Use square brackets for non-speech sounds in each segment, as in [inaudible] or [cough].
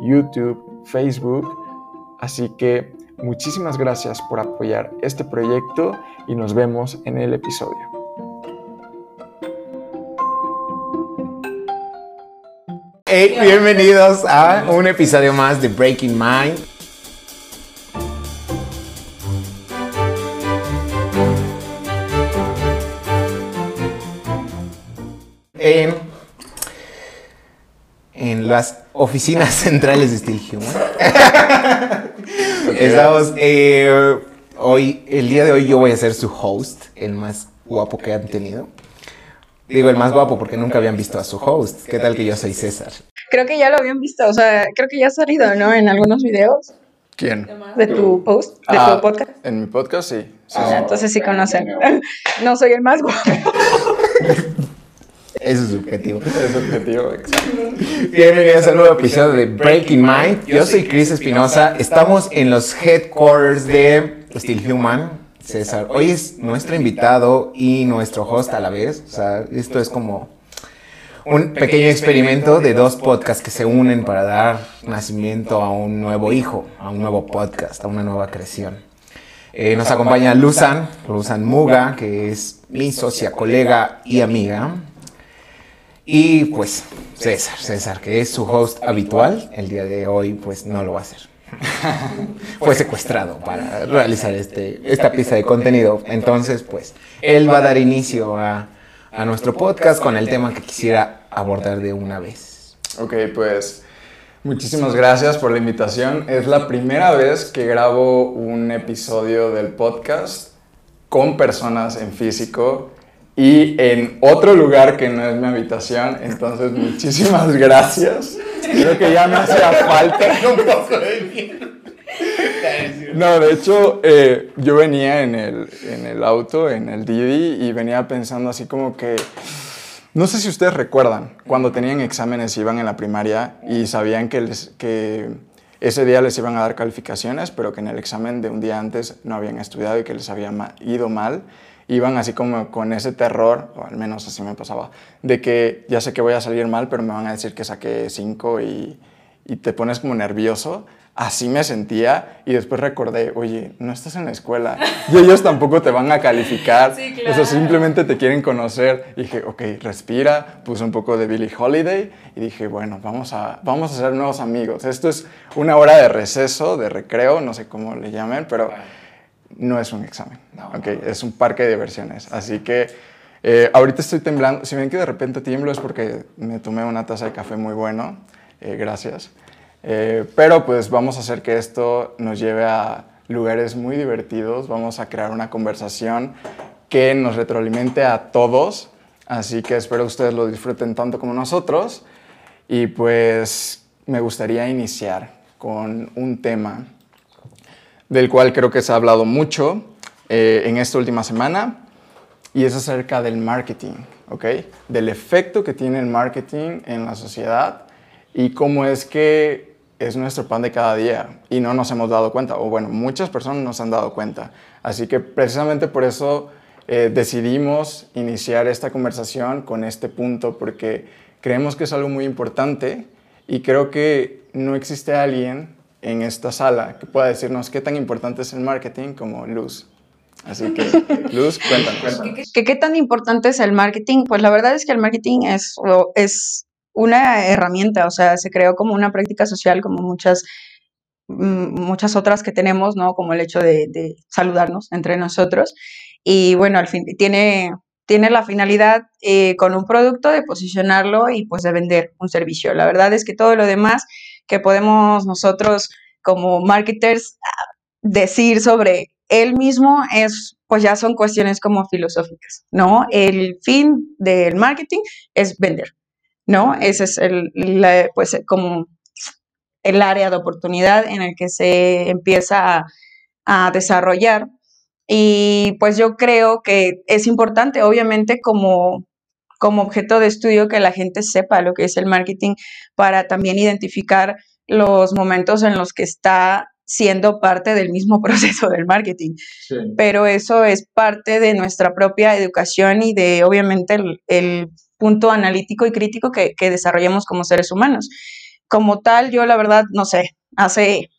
YouTube, Facebook. Así que muchísimas gracias por apoyar este proyecto y nos vemos en el episodio. Hey, bienvenidos a un episodio más de Breaking Mind. En, en las oficinas [laughs] centrales de Steel Human. Estamos eh, hoy, el día de hoy yo voy a ser su host, el más guapo que han tenido. Digo el más guapo porque nunca habían visto a su host. ¿Qué tal que yo soy César? Creo que ya lo habían visto, o sea, creo que ya ha salido, ¿no? En algunos videos ¿Quién? de tu post, de Ah, tu podcast. En mi podcast sí. sí, Ah, sí. entonces sí conocen. [laughs] No soy el más guapo. [laughs] Eso es subjetivo. [laughs] Es objetivo, exacto. Bienvenidos a un nuevo episodio de Breaking Mind. Yo soy Chris Espinosa. Estamos en los headquarters de Steel Human. César, hoy es nuestro invitado y nuestro host a la vez. O sea, esto es como un pequeño experimento de dos podcasts que se unen para dar nacimiento a un nuevo hijo, a un nuevo podcast, a una nueva creación. Eh, nos acompaña Luzan, Luzan Muga, que es mi socia, colega y amiga. Y pues César, César, que es su host habitual, el día de hoy pues no lo va a hacer. [laughs] Fue secuestrado para realizar este, esta pieza de contenido. Entonces pues él va a dar inicio a, a nuestro podcast con el tema que quisiera abordar de una vez. Ok, pues muchísimas gracias por la invitación. Es la primera vez que grabo un episodio del podcast con personas en físico y en otro lugar que no es mi habitación. Entonces, muchísimas [laughs] gracias. Creo que ya me hacía falta. [laughs] No, de hecho, eh, yo venía en el, en el auto, en el Didi, y venía pensando así como que... No sé si ustedes recuerdan cuando tenían exámenes, iban en la primaria y sabían que, les- que ese día les iban a dar calificaciones, pero que en el examen de un día antes no habían estudiado y que les había ido mal. Iban así como con ese terror, o al menos así me pasaba, de que ya sé que voy a salir mal, pero me van a decir que saqué 5 y, y te pones como nervioso. Así me sentía y después recordé, oye, no estás en la escuela y ellos tampoco te van a calificar. [laughs] Sí, O sea, simplemente te quieren conocer. Y dije, ok, respira, puse un poco de Billie Holiday y dije, bueno, vamos a, vamos a ser nuevos amigos. Esto es una hora de receso, de recreo, no sé cómo le llamen, pero no es un examen. es un parque de diversiones. Así que eh, ahorita estoy temblando. Si ven que de repente tiemblo es porque me tomé una taza de café muy bueno. Eh, gracias. Eh, pero pues vamos a hacer que esto nos lleve a lugares muy divertidos. Vamos a crear una conversación que nos retroalimente a todos. Así que espero ustedes lo disfruten tanto como nosotros. Y pues me gustaría iniciar con un tema del cual creo que se ha hablado mucho eh, en esta última semana y es acerca del marketing, ¿ok? Del efecto que tiene el marketing en la sociedad y cómo es que es nuestro pan de cada día y no nos hemos dado cuenta, o bueno, muchas personas nos han dado cuenta. Así que precisamente por eso eh, decidimos iniciar esta conversación con este punto, porque creemos que es algo muy importante y creo que no existe alguien en esta sala que pueda decirnos qué tan importante es el marketing como Luz. Así que, [laughs] Luz, cuéntanos. ¿Qué, ¿Qué tan importante es el marketing? Pues la verdad es que el marketing es, es una herramienta, o sea, se creó como una práctica social, como muchas, mm, muchas otras que tenemos, ¿no? Como el hecho de, de saludarnos entre nosotros. Y bueno, al fin, tiene, tiene la finalidad eh, con un producto de posicionarlo y pues de vender un servicio. La verdad es que todo lo demás que podemos nosotros como marketers ah, decir sobre él mismo es, pues ya son cuestiones como filosóficas, ¿no? El fin del marketing es vender, ¿no? Ese es el, pues como el área de oportunidad en el que se empieza a desarrollar. Y pues yo creo que es importante, obviamente, como, como objeto de estudio que la gente sepa lo que es el marketing para también identificar los momentos en los que está siendo parte del mismo [laughs] proceso del marketing. Pero eso es parte de nuestra propia educación y de, obviamente, el, punto analítico y crítico que, que desarrollamos como seres humanos. Como tal, yo la verdad, no sé, hace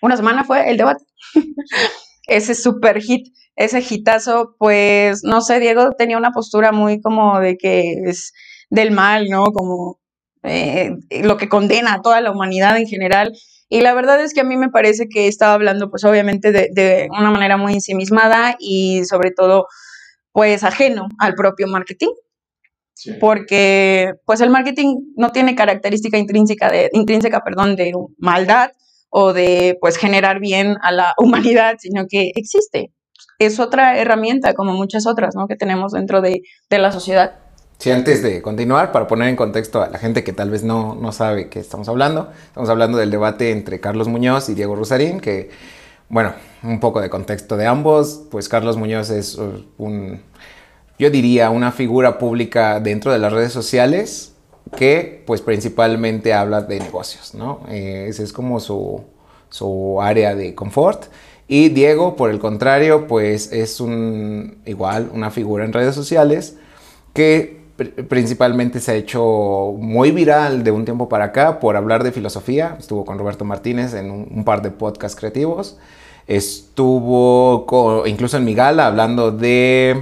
una semana fue el debate. Ese super hit, ese hitazo, pues no sé, Diego tenía una postura muy como de que es del mal, ¿no? Como eh, lo que condena a toda la humanidad en general. Y la verdad es que a mí me parece que estaba hablando, pues obviamente, de, una manera muy ensimismada y sobre todo, pues ajeno al propio marketing. Porque, pues el marketing no tiene característica intrínseca de, intrínseca, perdón, de maldad, o de pues generar bien a la [laughs] humanidad, sino que existe. Es otra herramienta como muchas otras ¿no? que tenemos dentro de, de la sociedad. Sí, antes de continuar, para poner en contexto a la gente que tal vez no, no sabe qué estamos hablando, estamos hablando del debate entre Carlos Muñoz y Diego Rosarín, que, bueno, un poco de contexto de ambos, pues Carlos Muñoz es uh, un, yo diría, una figura pública dentro de las redes sociales, que pues principalmente habla de negocios, ¿no? Eh, ese es como su, su, área de confort. Y Diego, por el contrario, pues es un igual una figura en redes sociales que principalmente se ha hecho muy viral de un tiempo para acá por hablar de filosofía. Estuvo con Roberto Martínez en un, par de podcasts creativos. Estuvo incluso en mi gala hablando de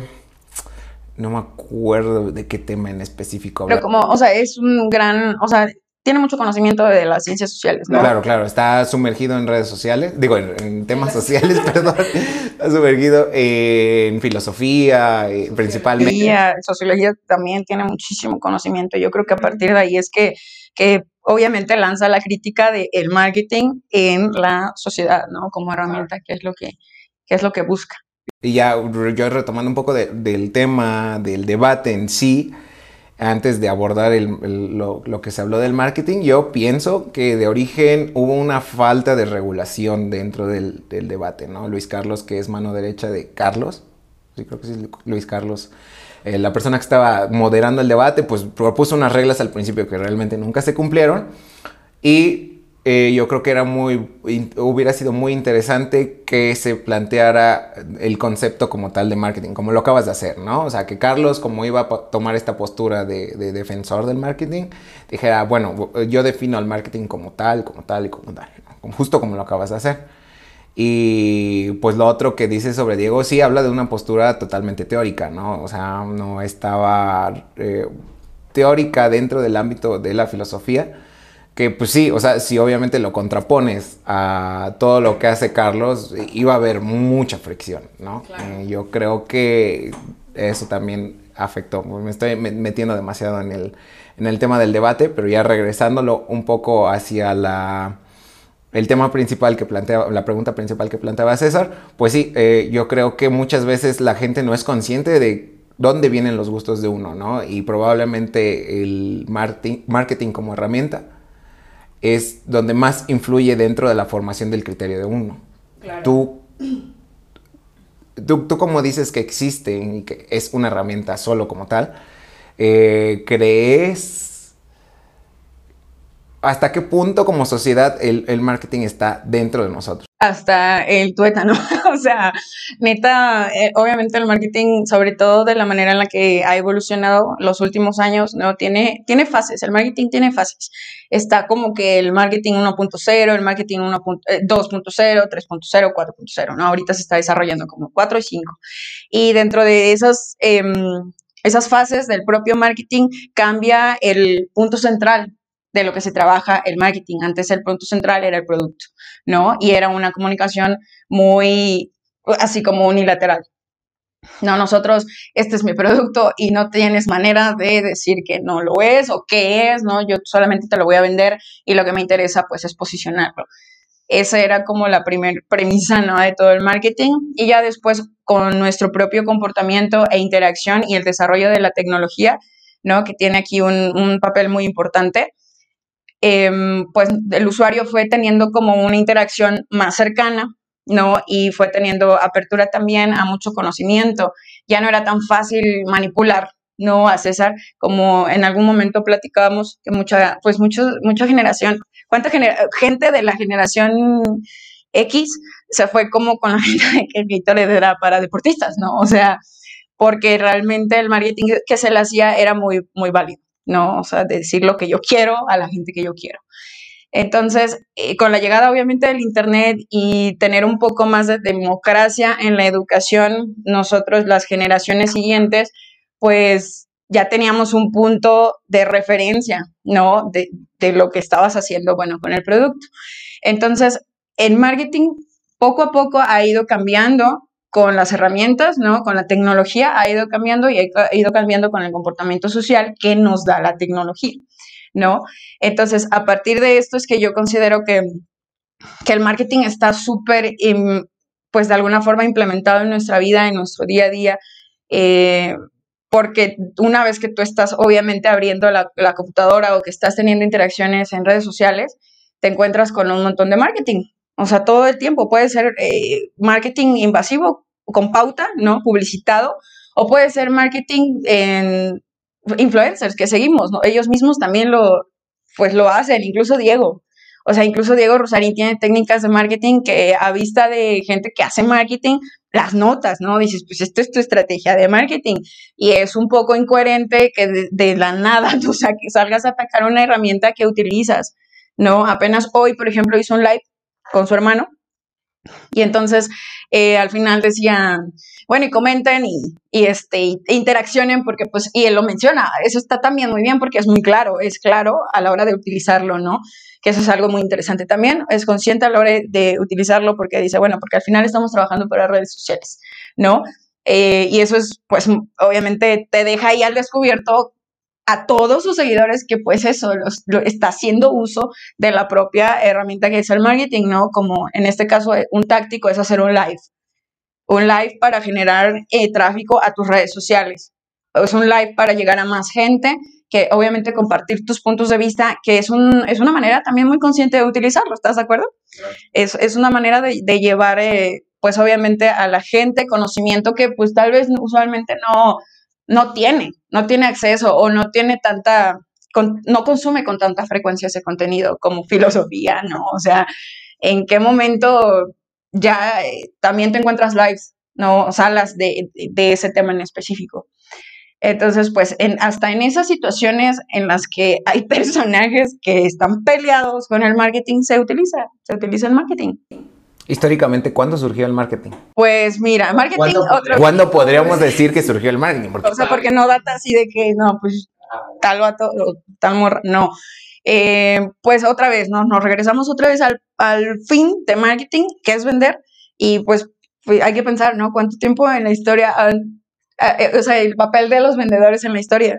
no me acuerdo de qué tema en específico. Pero como, o sea, es un gran, o sea, tiene mucho conocimiento de las ciencias sociales, ¿no? Claro, claro, está sumergido en redes sociales, digo, en, temas sociales, [laughs] perdón, está sumergido en filosofía, eh, principalmente. Sociología también tiene muchísimo conocimiento. Yo creo que a partir de ahí es que, que obviamente lanza la crítica del el marketing en la sociedad, ¿no? Como herramienta, que es lo que, que es lo que busca. Y ya yo retomando un poco del tema, del debate en sí, antes de abordar lo, que se habló del marketing, yo pienso que de origen hubo una falta de regulación dentro del, debate, ¿no? Luis Carlos, que es mano derecha de Carlos, sí creo que sí, Luis Carlos, eh, la persona que estaba moderando el debate, pues propuso unas reglas al principio que realmente nunca se cumplieron y eh, yo creo que era muy, hubiera sido muy interesante que se planteara el concepto como tal de marketing, como lo acabas de hacer, ¿no? O sea, que Carlos, como iba a tomar esta postura de, defensor del marketing, dijera, bueno, yo defino al marketing como tal, como tal y como tal, justo como lo acabas de hacer. Y pues lo otro que dice sobre Diego, sí habla de una postura totalmente teórica, ¿no? O sea, no estaba eh, teórica dentro del ámbito de la filosofía, que pues sí, o sea, si obviamente lo contrapones a todo lo que hace Carlos, iba a haber mucha fricción, ¿no? Eh, yo creo que eso también afectó. Me estoy metiendo demasiado en el, en el tema del debate, pero ya regresándolo un poco hacia la, el tema principal que plantea, la pregunta principal que planteaba César, pues sí, eh, yo creo que muchas veces la gente no es consciente de dónde vienen los gustos de uno, ¿no? Y probablemente el marketing como herramienta es donde más influye dentro de la formación del criterio de uno. Tú, tú, tú, como dices que existe y que es una herramienta solo como tal, eh, ¿crees hasta qué punto como sociedad el, marketing está dentro de nosotros. Hasta el tuétano, [laughs] o sea, neta, eh, obviamente el marketing, sobre todo de la manera en la que ha evolucionado los últimos años, ¿no? Tiene, tiene fases, el marketing tiene fases. Está como que el marketing 1.0, el marketing 2.0, 3.0, 4.0, ¿no? Ahorita se está desarrollando como 4 y 5. Y dentro de esas... Em, esas fases del propio marketing cambia el punto central de lo que se trabaja el marketing. Antes el punto central era el producto, ¿no? Y era una comunicación muy, así como unilateral. No, nosotros, este es mi producto y no tienes manera de decir que no lo es o qué es, ¿no? Yo solamente te lo voy a vender y lo que me interesa pues es posicionarlo. Esa era como la primera premisa, ¿no? De todo el marketing y ya después con nuestro propio comportamiento e interacción y el desarrollo de la tecnología, ¿no? Que tiene aquí un papel muy importante, em, pues el usuario fue teniendo como una interacción más cercana, ¿no? Y fue teniendo apertura también a mucho conocimiento. Ya no era tan fácil manipular, ¿no? A César, como en algún momento platicábamos que mucha, pues mucho, mucha generación, ¿cuánta gente de la generación X se fue como con la [laughs] gente de que Gatorade era para deportistas, ¿no? O sea, porque realmente el marketing que se le hacía era muy, muy válido, ¿no? O sea, decir lo que yo quiero a la gente que yo quiero. Entonces, eh, con la llegada obviamente del Internet y tener un poco más de democracia en la educación, nosotros, las generaciones siguientes, pues ya teníamos un punto de referencia, ¿no? De, de lo que estabas haciendo, bueno, con el producto. Entonces, el marketing poco a poco ha ido cambiando con las herramientas, ¿no? Con la tecnología ha ido cambiando y ha ido cambiando con el comportamiento social que nos da la tecnología, ¿no? Entonces, a partir de esto es que yo considero que, que el marketing está súper, pues de alguna forma implementado en nuestra vida, en nuestro día a día, eh, porque una vez que tú estás obviamente abriendo la computadora o que estás teniendo interacciones en redes sociales, te encuentras con un montón de marketing, o sea, todo el tiempo puede ser eh, marketing invasivo con pauta, ¿no? Publicitado, o puede ser marketing en influencers que seguimos, ¿no? Ellos mismos también lo, pues lo hacen, incluso Diego. O sea, incluso Diego Rosarín tiene técnicas de marketing que a vista de gente que hace marketing, las notas, ¿no? Dices, pues esto es tu estrategia de marketing. Y es un poco incoherente que de, la nada [laughs] tú salgas a atacar una herramienta que utilizas, ¿no? Apenas hoy, por ejemplo, hizo un live con su hermano. Y entonces eh, al final decían, bueno, y comenten y, este, interaccionen porque pues, y él lo menciona, eso está también muy bien porque es muy claro, es claro a la hora de utilizarlo, ¿no? Que eso es algo muy interesante también, es consciente a la hora de utilizarlo porque dice, bueno, porque al final estamos trabajando para redes sociales, ¿no? Eh, y eso es, pues, obviamente te deja ahí al descubierto a todos sus seguidores que pues eso, lo está haciendo uso de la propia herramienta que es el marketing, ¿no? Como en este caso eh, un táctico es hacer un live. Un live para generar eh, tráfico a tus redes sociales. Es un live para llegar a más gente, que obviamente compartir tus puntos de vista, que es, un, es una manera también muy consciente de utilizarlo, ¿estás de acuerdo? Es, es, una manera de, de llevar, eh, pues obviamente a la gente conocimiento que pues tal vez usualmente no, no tiene, no tiene acceso o no tiene tanta, no consume con tanta frecuencia ese contenido como filosofía, ¿no? O sea, ¿en qué momento ya eh, también te encuentras lives, ¿no? Salas de, ese tema en específico. Entonces, pues en, hasta en esas situaciones en las que hay [laughs] personajes que están peleados con el marketing, se utiliza, se utiliza el marketing. Históricamente, ¿cuándo surgió el marketing? Pues mira, marketing... ¿Cuándo, ¿cuándo podríamos decir que surgió el marketing? Porque, o sea, porque no data así de que, no, pues tal vato, tal morra, no. Eh, pues otra vez, ¿no? Nos regresamos otra vez al, al fin de marketing, que es vender, y pues hay que pensar, ¿no? ¿Cuánto tiempo en la historia, eh, o sea, el papel de los vendedores en la historia?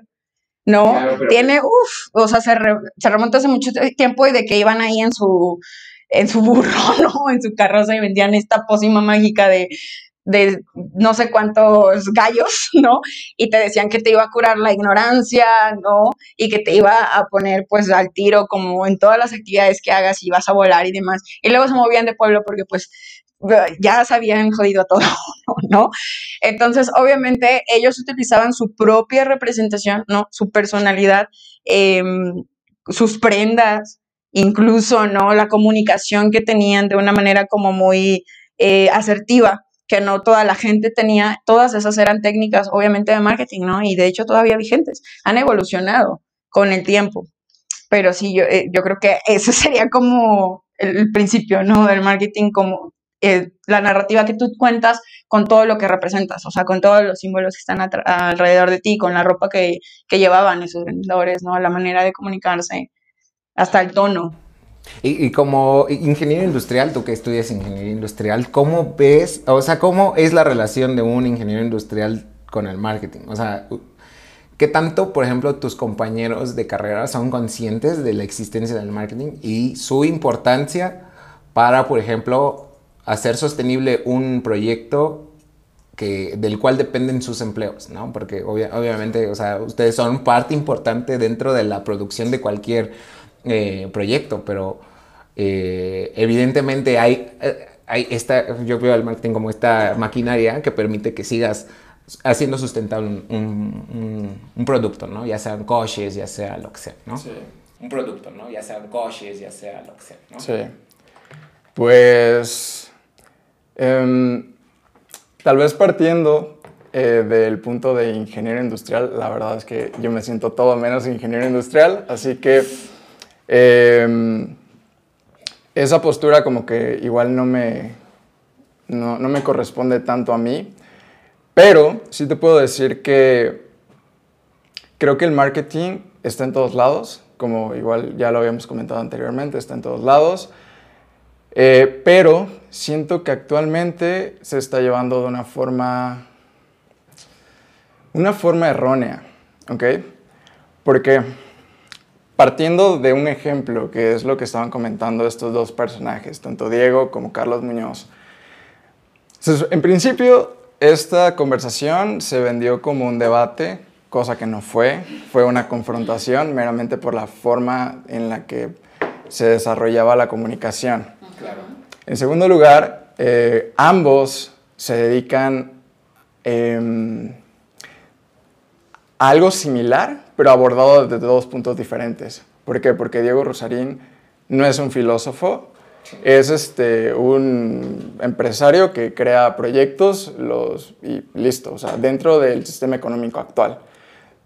¿no? Tiene, uff, o sea, se, se, remonta hace mucho tiempo y de que iban ahí en su, en su burro, [laughs] ¿no? En su carroza y vendían esta pócima mágica de, de no sé cuántos gallos, [laughs] ¿no? Y te decían que te iba a curar la ignorancia, ¿no? Y que te iba a poner pues al tiro como en todas las actividades que hagas y vas a volar y demás. Y luego se movían de pueblo porque pues ya se habían jodido todo, [laughs] ¿no? Entonces, obviamente, ellos utilizaban su propia representación, ¿no? Su personalidad, eh, sus prendas, incluso, ¿no? La comunicación que tenían de una manera como muy eh, asertiva, que no toda la gente tenía, todas esas eran técnicas, obviamente, de marketing, ¿no? Y de hecho todavía vigentes, han evolucionado con el tiempo. Pero sí, yo, eh, yo creo que ese [laughs] sería como el, principio, ¿no? Del marketing, como eh, la narrativa que tú cuentas con todo lo que representas, o sea, con todos los símbolos que están alrededor de ti, con la ropa que, que llevaban esos vendedores, ¿no? La manera de comunicarse hasta el tono. Y, como ingeniero industrial, tú que estudias ingeniería industrial, ¿cómo ves, o sea, cómo es la relación de un ingeniero industrial con el marketing? O sea, ¿qué tanto, por ejemplo, tus compañeros de carrera son conscientes de la existencia del marketing y su importancia para, por ejemplo, hacer sostenible un proyecto que, del cual dependen sus empleos, ¿no? Porque obviamente, o sea, ustedes son parte importante dentro de la producción de cualquier eh, proyecto, pero eh, evidentemente hay, eh, hay esta, yo veo el marketing como esta maquinaria que permite que sigas haciendo sustentable un, un, producto, ¿no? Ya sean coches, ya sea lo que sea, ¿no? Sí. Un producto, ¿no? Ya sean coches, ya sea lo que sea, ¿no? Sí. Pues, em, tal vez partiendo eh, del punto de ingeniero industrial, la verdad es que yo me siento todo menos ingeniero industrial, así que em, esa postura como que igual no me, no, no, me corresponde tanto a mí, pero sí te puedo decir que creo que el marketing está en todos lados, como igual ya lo habíamos comentado anteriormente, está en todos lados, eh, pero siento que actualmente se está llevando de una forma, una forma errónea, ¿ok? Porque partiendo de un ejemplo, que es lo que estaban comentando estos dos personajes, tanto Diego como Carlos Muñoz. En principio, esta conversación se vendió como un debate, cosa que no fue, fue una confrontación meramente por la forma en la que se desarrollaba la comunicación. En segundo lugar, eh, ambos se dedican em, a algo similar, pero abordado desde dos puntos diferentes. ¿Por qué? Porque Diego Rosarín no es un filósofo, es este, un empresario que crea proyectos los, y listo, o sea, dentro del sistema económico actual,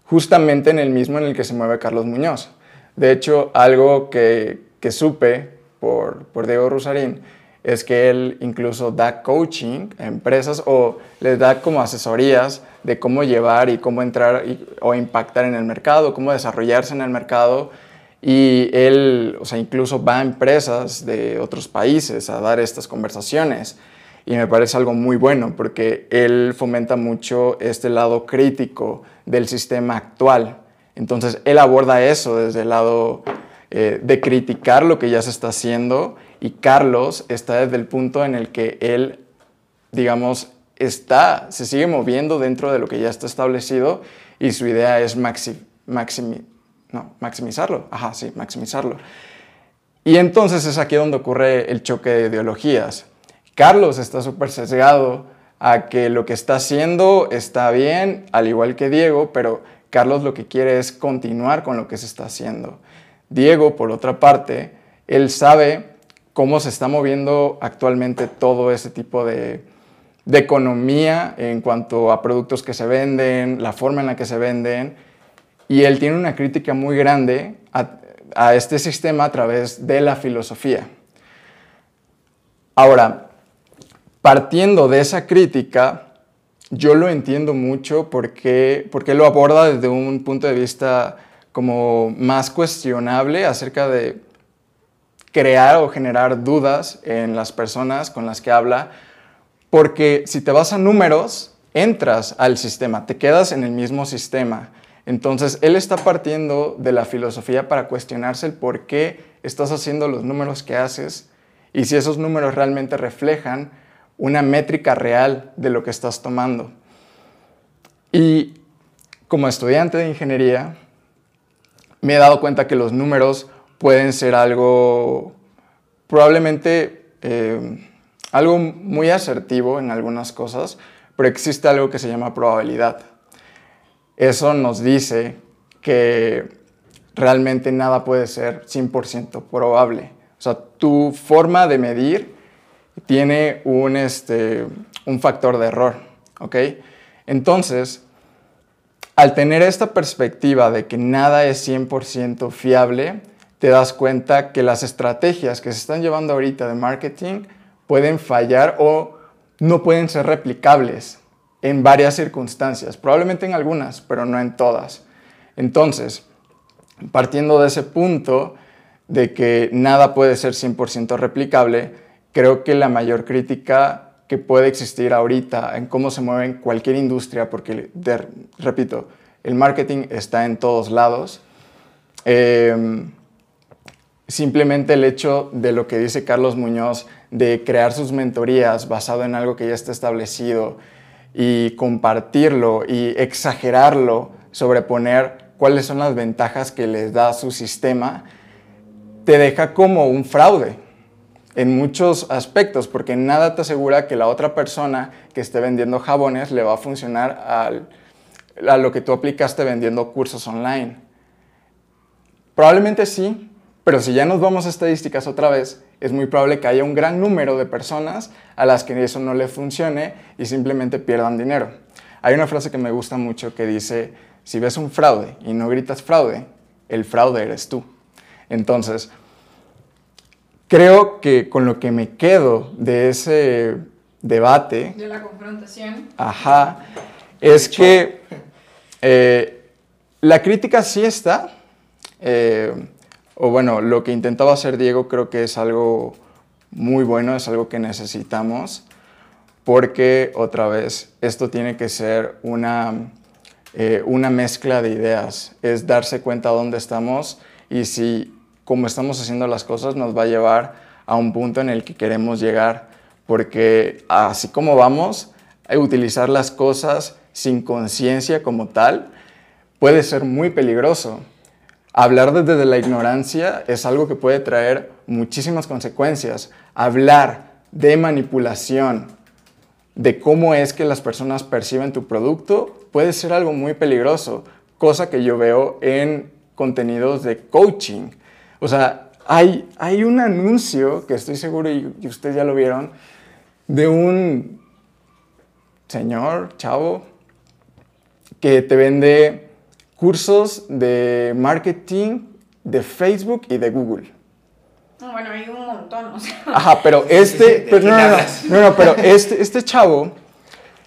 justamente en el mismo en el que se mueve Carlos Muñoz. De hecho, algo que, que supe por, por Diego Rosarín es que él incluso da coaching a empresas o les da como asesorías de cómo llevar y cómo entrar o impactar en el mercado, cómo desarrollarse en el mercado. Y él, o sea, incluso va a empresas de otros países a dar estas conversaciones. Y me parece algo muy bueno porque él fomenta mucho este lado crítico del sistema actual. Entonces, él aborda eso desde el lado eh, de criticar lo que ya se está haciendo y Carlos está desde el punto en el que él, digamos, está, se sigue moviendo dentro de lo que ya está establecido y su idea es maximizarlo. Ajá, sí, maximizarlo. Y entonces es aquí donde ocurre el choque de ideologías. Carlos está súper sesgado a que lo que está haciendo está bien, al igual que Diego, pero Carlos lo que quiere es continuar con lo que se está haciendo. Diego, por otra parte, él sabe cómo se está moviendo actualmente todo ese tipo de, de economía en cuanto a productos que se venden, la forma en la que se venden. Y él tiene una crítica muy grande a, este sistema a través de la filosofía. Ahora, partiendo de esa crítica, yo lo entiendo mucho porque, porque lo aborda desde un punto de vista como más cuestionable acerca de crear o generar dudas en las personas con las que habla porque si te vas a números, entras al sistema, te quedas en el mismo sistema. Entonces, él está partiendo de la filosofía para cuestionarse el por qué estás haciendo los números que haces y si esos números realmente reflejan una métrica real de lo que estás tomando. Y como estudiante de ingeniería, me he dado cuenta que los números pueden ser algo probablemente eh, algo muy asertivo en algunas cosas, pero existe algo que se llama probabilidad. Eso nos dice que realmente nada puede ser 100% probable. O sea, tu forma de medir tiene un, este, un factor de error. Entonces, al tener esta perspectiva de que nada es 100% fiable, te das cuenta que las estrategias que se están llevando ahorita de marketing pueden fallar o no pueden ser replicables en varias circunstancias, probablemente en algunas, pero no en todas. Entonces, partiendo de ese punto de que nada puede ser 100% replicable, creo que la mayor crítica que puede existir ahorita en cómo se mueve cualquier industria, porque, repito, el marketing está en todos lados, eh, simplemente el hecho de lo que dice Carlos Muñoz, de crear sus mentorías basado en algo que ya está establecido y compartirlo y exagerarlo, sobreponer cuáles son las ventajas que les da su sistema, te deja como un fraude en muchos aspectos, porque nada te asegura que la otra persona que esté vendiendo jabones le va a funcionar a lo que tú aplicaste vendiendo cursos online. Probablemente sí, pero si ya nos vamos a estadísticas otra vez, es muy probable que haya un gran número de personas a las que eso no le funcione y simplemente pierdan dinero. Hay una frase que me gusta mucho que dice, si ves un fraude y no gritas fraude, el fraude eres tú. Entonces, creo que con lo que me quedo de ese debate... De la confrontación. Ajá, es que eh, la crítica sí está, eh, o bueno, lo que intentaba hacer Diego creo que es algo muy bueno, es algo que necesitamos, porque otra vez, esto tiene que ser una, eh, una mezcla de ideas, es darse cuenta dónde estamos y si como estamos haciendo las cosas nos va a llevar a un punto en el que queremos llegar, porque así como vamos, utilizar las cosas sin conciencia como tal puede ser muy peligroso. Hablar desde la ignorancia es algo que puede traer muchísimas consecuencias. Hablar de manipulación, de cómo es que las personas perciben tu producto, puede ser algo muy peligroso, cosa que yo veo en contenidos de coaching. O sea, hay, hay un anuncio que estoy seguro y, y ustedes ya lo vieron, de un señor, chavo, que te vende cursos de marketing de Facebook y de Google. Bueno, hay un montón, o sea. Ajá, pero [laughs] este, pero no, no, no, no, no, pero este, este chavo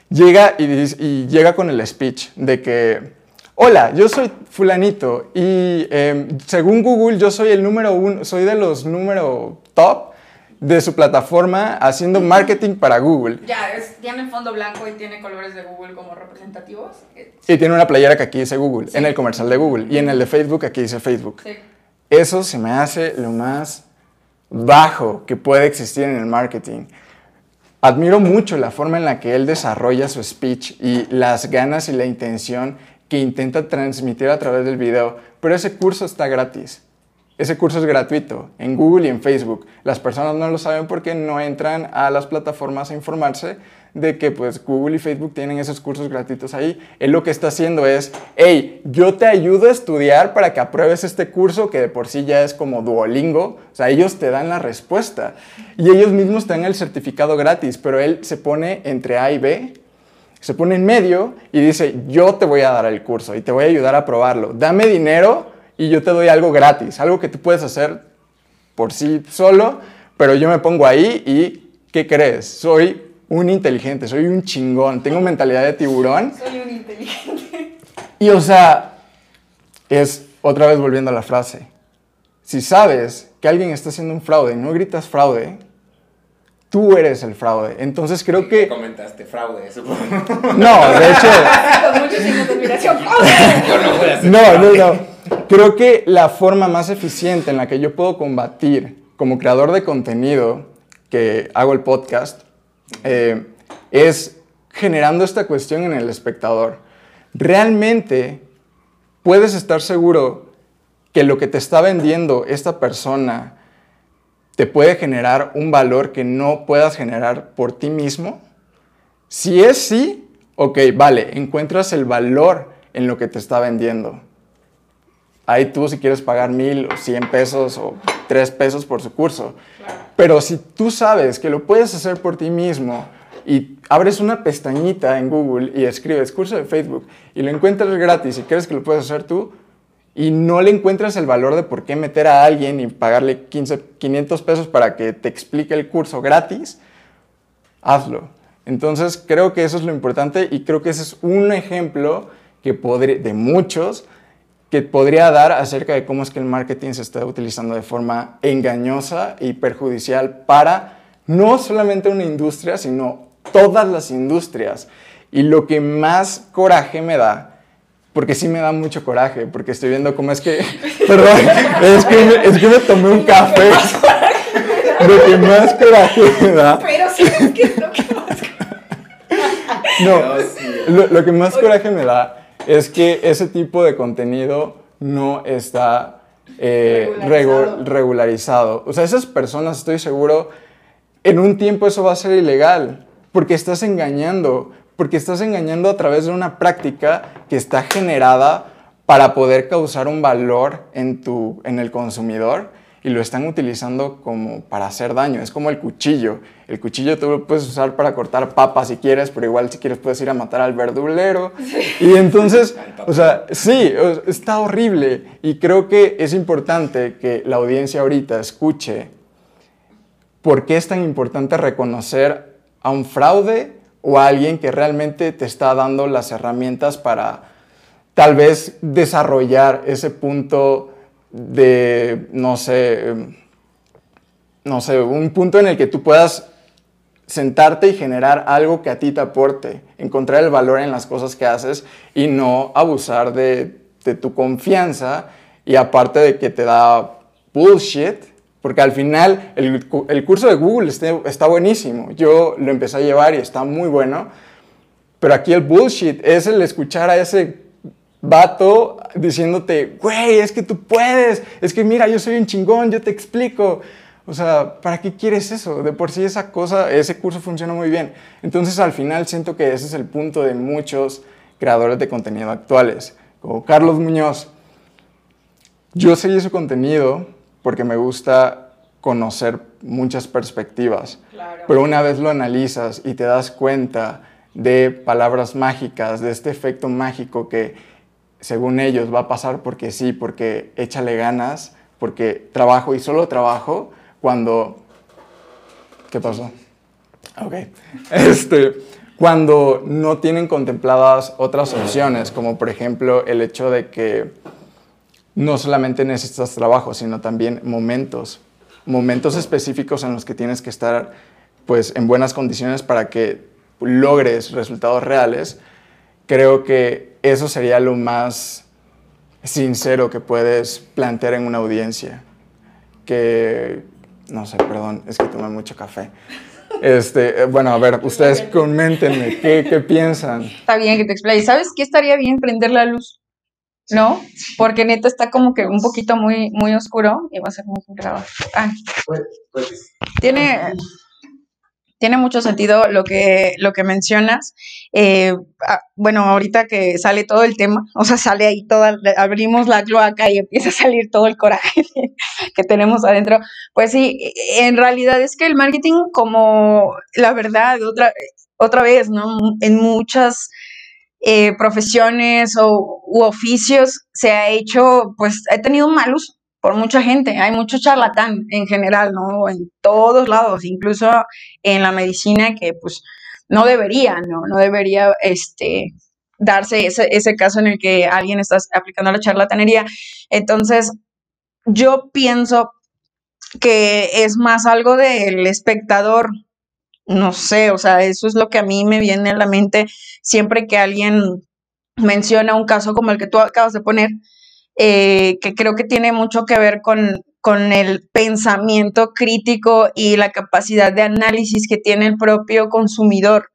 llega y, y llega con el speech de que, hola, yo soy fulanito y em, según Google yo soy el número uno, soy de los número top de su plataforma haciendo marketing para Google. Ya, es- tiene fondo blanco y tiene colores de Google como representativos. Y tiene una playera que aquí dice Google, Sí. en el comercial de Google, y en el de Facebook aquí dice Facebook. Sí. Eso se me hace lo más bajo que puede existir en el marketing. Admiro mucho la forma en la que él desarrolla su speech y las ganas y la intención que intenta transmitir a través del video, pero ese curso está gratis. Ese curso es gratuito en Google y en Facebook. Las personas no lo saben porque no entran a las plataformas a informarse de que pues Google y Facebook tienen esos cursos gratuitos ahí. Él lo que está haciendo es, hey, yo te ayudo a estudiar para que apruebes este curso que de por sí ya es como Duolingo. O sea, ellos te dan la respuesta y ellos mismos te dan el certificado gratis, pero él se pone entre A y B se pone en medio y dice, yo te voy a dar el curso y te voy a ayudar a probarlo. Dame dinero y yo te doy algo gratis, algo que tú puedes hacer por sí solo, pero yo me pongo ahí y, ¿qué crees? Soy un inteligente, soy un chingón, tengo mentalidad de tiburón [laughs] Soy un inteligente. y, o sea, es otra vez volviendo a la frase. Si sabes que alguien está haciendo un fraude y no gritas fraude, tú eres el fraude. Entonces creo que... comentaste fraude, supongo. No, de hecho... [laughs] Con muchos signos de admiración. [laughs] Yo no voy a hacer No, no, fraude. no. Creo que la forma más eficiente en la que yo puedo combatir como creador de contenido que hago el podcast eh, es generando esta cuestión en el espectador. Realmente puedes estar seguro que lo que te está vendiendo esta persona te puede generar un valor que no puedas generar por ti mismo. Si es sí, ok, vale, encuentras el valor en lo que te está vendiendo. Ahí tú si quieres pagar mil o cien pesos o tres pesos por su curso. Pero si tú sabes que lo puedes hacer por ti mismo y abres una pestañita en Google y escribes curso de Facebook y lo encuentras gratis y crees que lo puedes hacer tú y no le encuentras el valor de por qué meter a alguien y pagarle 15, 500 pesos para que te explique el curso gratis, hazlo. Entonces creo que eso es lo importante y creo que ese es un ejemplo que podría, de muchos que podría dar acerca de cómo es que el marketing se está utilizando de forma engañosa y perjudicial para no solamente una industria, sino todas las industrias. Y lo que más coraje me da, porque sí me da mucho coraje, porque estoy viendo cómo es que, [laughs] perdón, es que me, es que me tomé un café. Lo que más coraje me da Pero sí es que es lo que más. [laughs] no, mío. lo, lo que más coraje me da es que ese tipo de contenido no está eh, Regularizado. regu- regularizado. O sea, esas personas, estoy seguro, en un tiempo eso va a ser ilegal, porque estás engañando, porque estás engañando a través de una práctica que está generada para poder causar un valor en, tu, en el consumidor y lo están utilizando como para hacer daño. Es como el cuchillo. El cuchillo tú lo puedes usar para cortar papas si quieres, pero igual si quieres puedes ir a matar al verdulero. Y entonces, [laughs] o sea, sí, está horrible. Y creo que es importante que la audiencia ahorita escuche por qué es tan importante reconocer a un fraude o a alguien que realmente te está dando las herramientas para tal vez desarrollar ese punto de, no sé, em, no sé, un punto en el que tú puedas sentarte y generar algo que a ti te aporte, encontrar el valor en las cosas que haces y no abusar de, de tu confianza y aparte de que te da bullshit, porque al final el, el curso de Google este- está buenísimo, yo lo empecé a llevar y está muy bueno, pero aquí el bullshit es el escuchar a ese vato diciéndote, güey, es que tú puedes, es que mira, yo soy un chingón, yo te explico. O sea, ¿para qué quieres eso? De por sí esa cosa, ese curso funciona muy bien. Entonces al final siento que ese es el punto de muchos creadores de contenido actuales, como Carlos Muñoz. Yo seguí su contenido porque me gusta conocer muchas perspectivas. Claro. Pero una vez lo analizas y te das cuenta de palabras mágicas, de este efecto mágico que según ellos va a pasar porque sí, porque échale ganas, porque trabajo y solo trabajo cuando... ¿Qué pasó? Ok. [laughs] Este, cuando no tienen contempladas otras opciones, como por ejemplo el hecho de que no solamente necesitas trabajo, sino también momentos, momentos específicos en los que tienes que estar pues en buenas condiciones para que logres resultados reales. Creo que eso sería lo más sincero que puedes plantear en una audiencia. Que, no sé, perdón, es que tomé mucho café. Este, eh, bueno, a ver, ustedes coméntenme, ¿qué, qué piensan? Está bien que te explique. ¿Sabes qué estaría bien prender la luz? ¿No? Porque neta está como que un poquito muy, muy oscuro y va a ser muy grabado. Ah, tiene, tiene mucho sentido lo que, lo que mencionas. Eh, ah, bueno, ahorita que sale todo el tema, [laughs] o sea, sale ahí toda, abrimos la cloaca y empieza a salir todo el coraje [laughs] que tenemos adentro. Pues sí, en realidad es que el marketing, como la verdad, otra, otra vez, ¿no? En muchas eh, profesiones o u oficios se ha hecho, pues ha tenido mal uso por mucha gente. Hay mucho charlatán en general, ¿no? En todos lados, incluso en la medicina que pues no debería, ¿no? No debería este, darse ese, ese caso en el que alguien está aplicando la charlatanería. Entonces, yo pienso que es más algo del espectador, no sé, o sea, eso es lo que a mí me viene a la mente siempre que alguien menciona un caso como el que tú acabas de poner, eh, que creo que tiene mucho que ver con, con el pensamiento crítico y la capacidad de análisis que tiene el propio consumidor,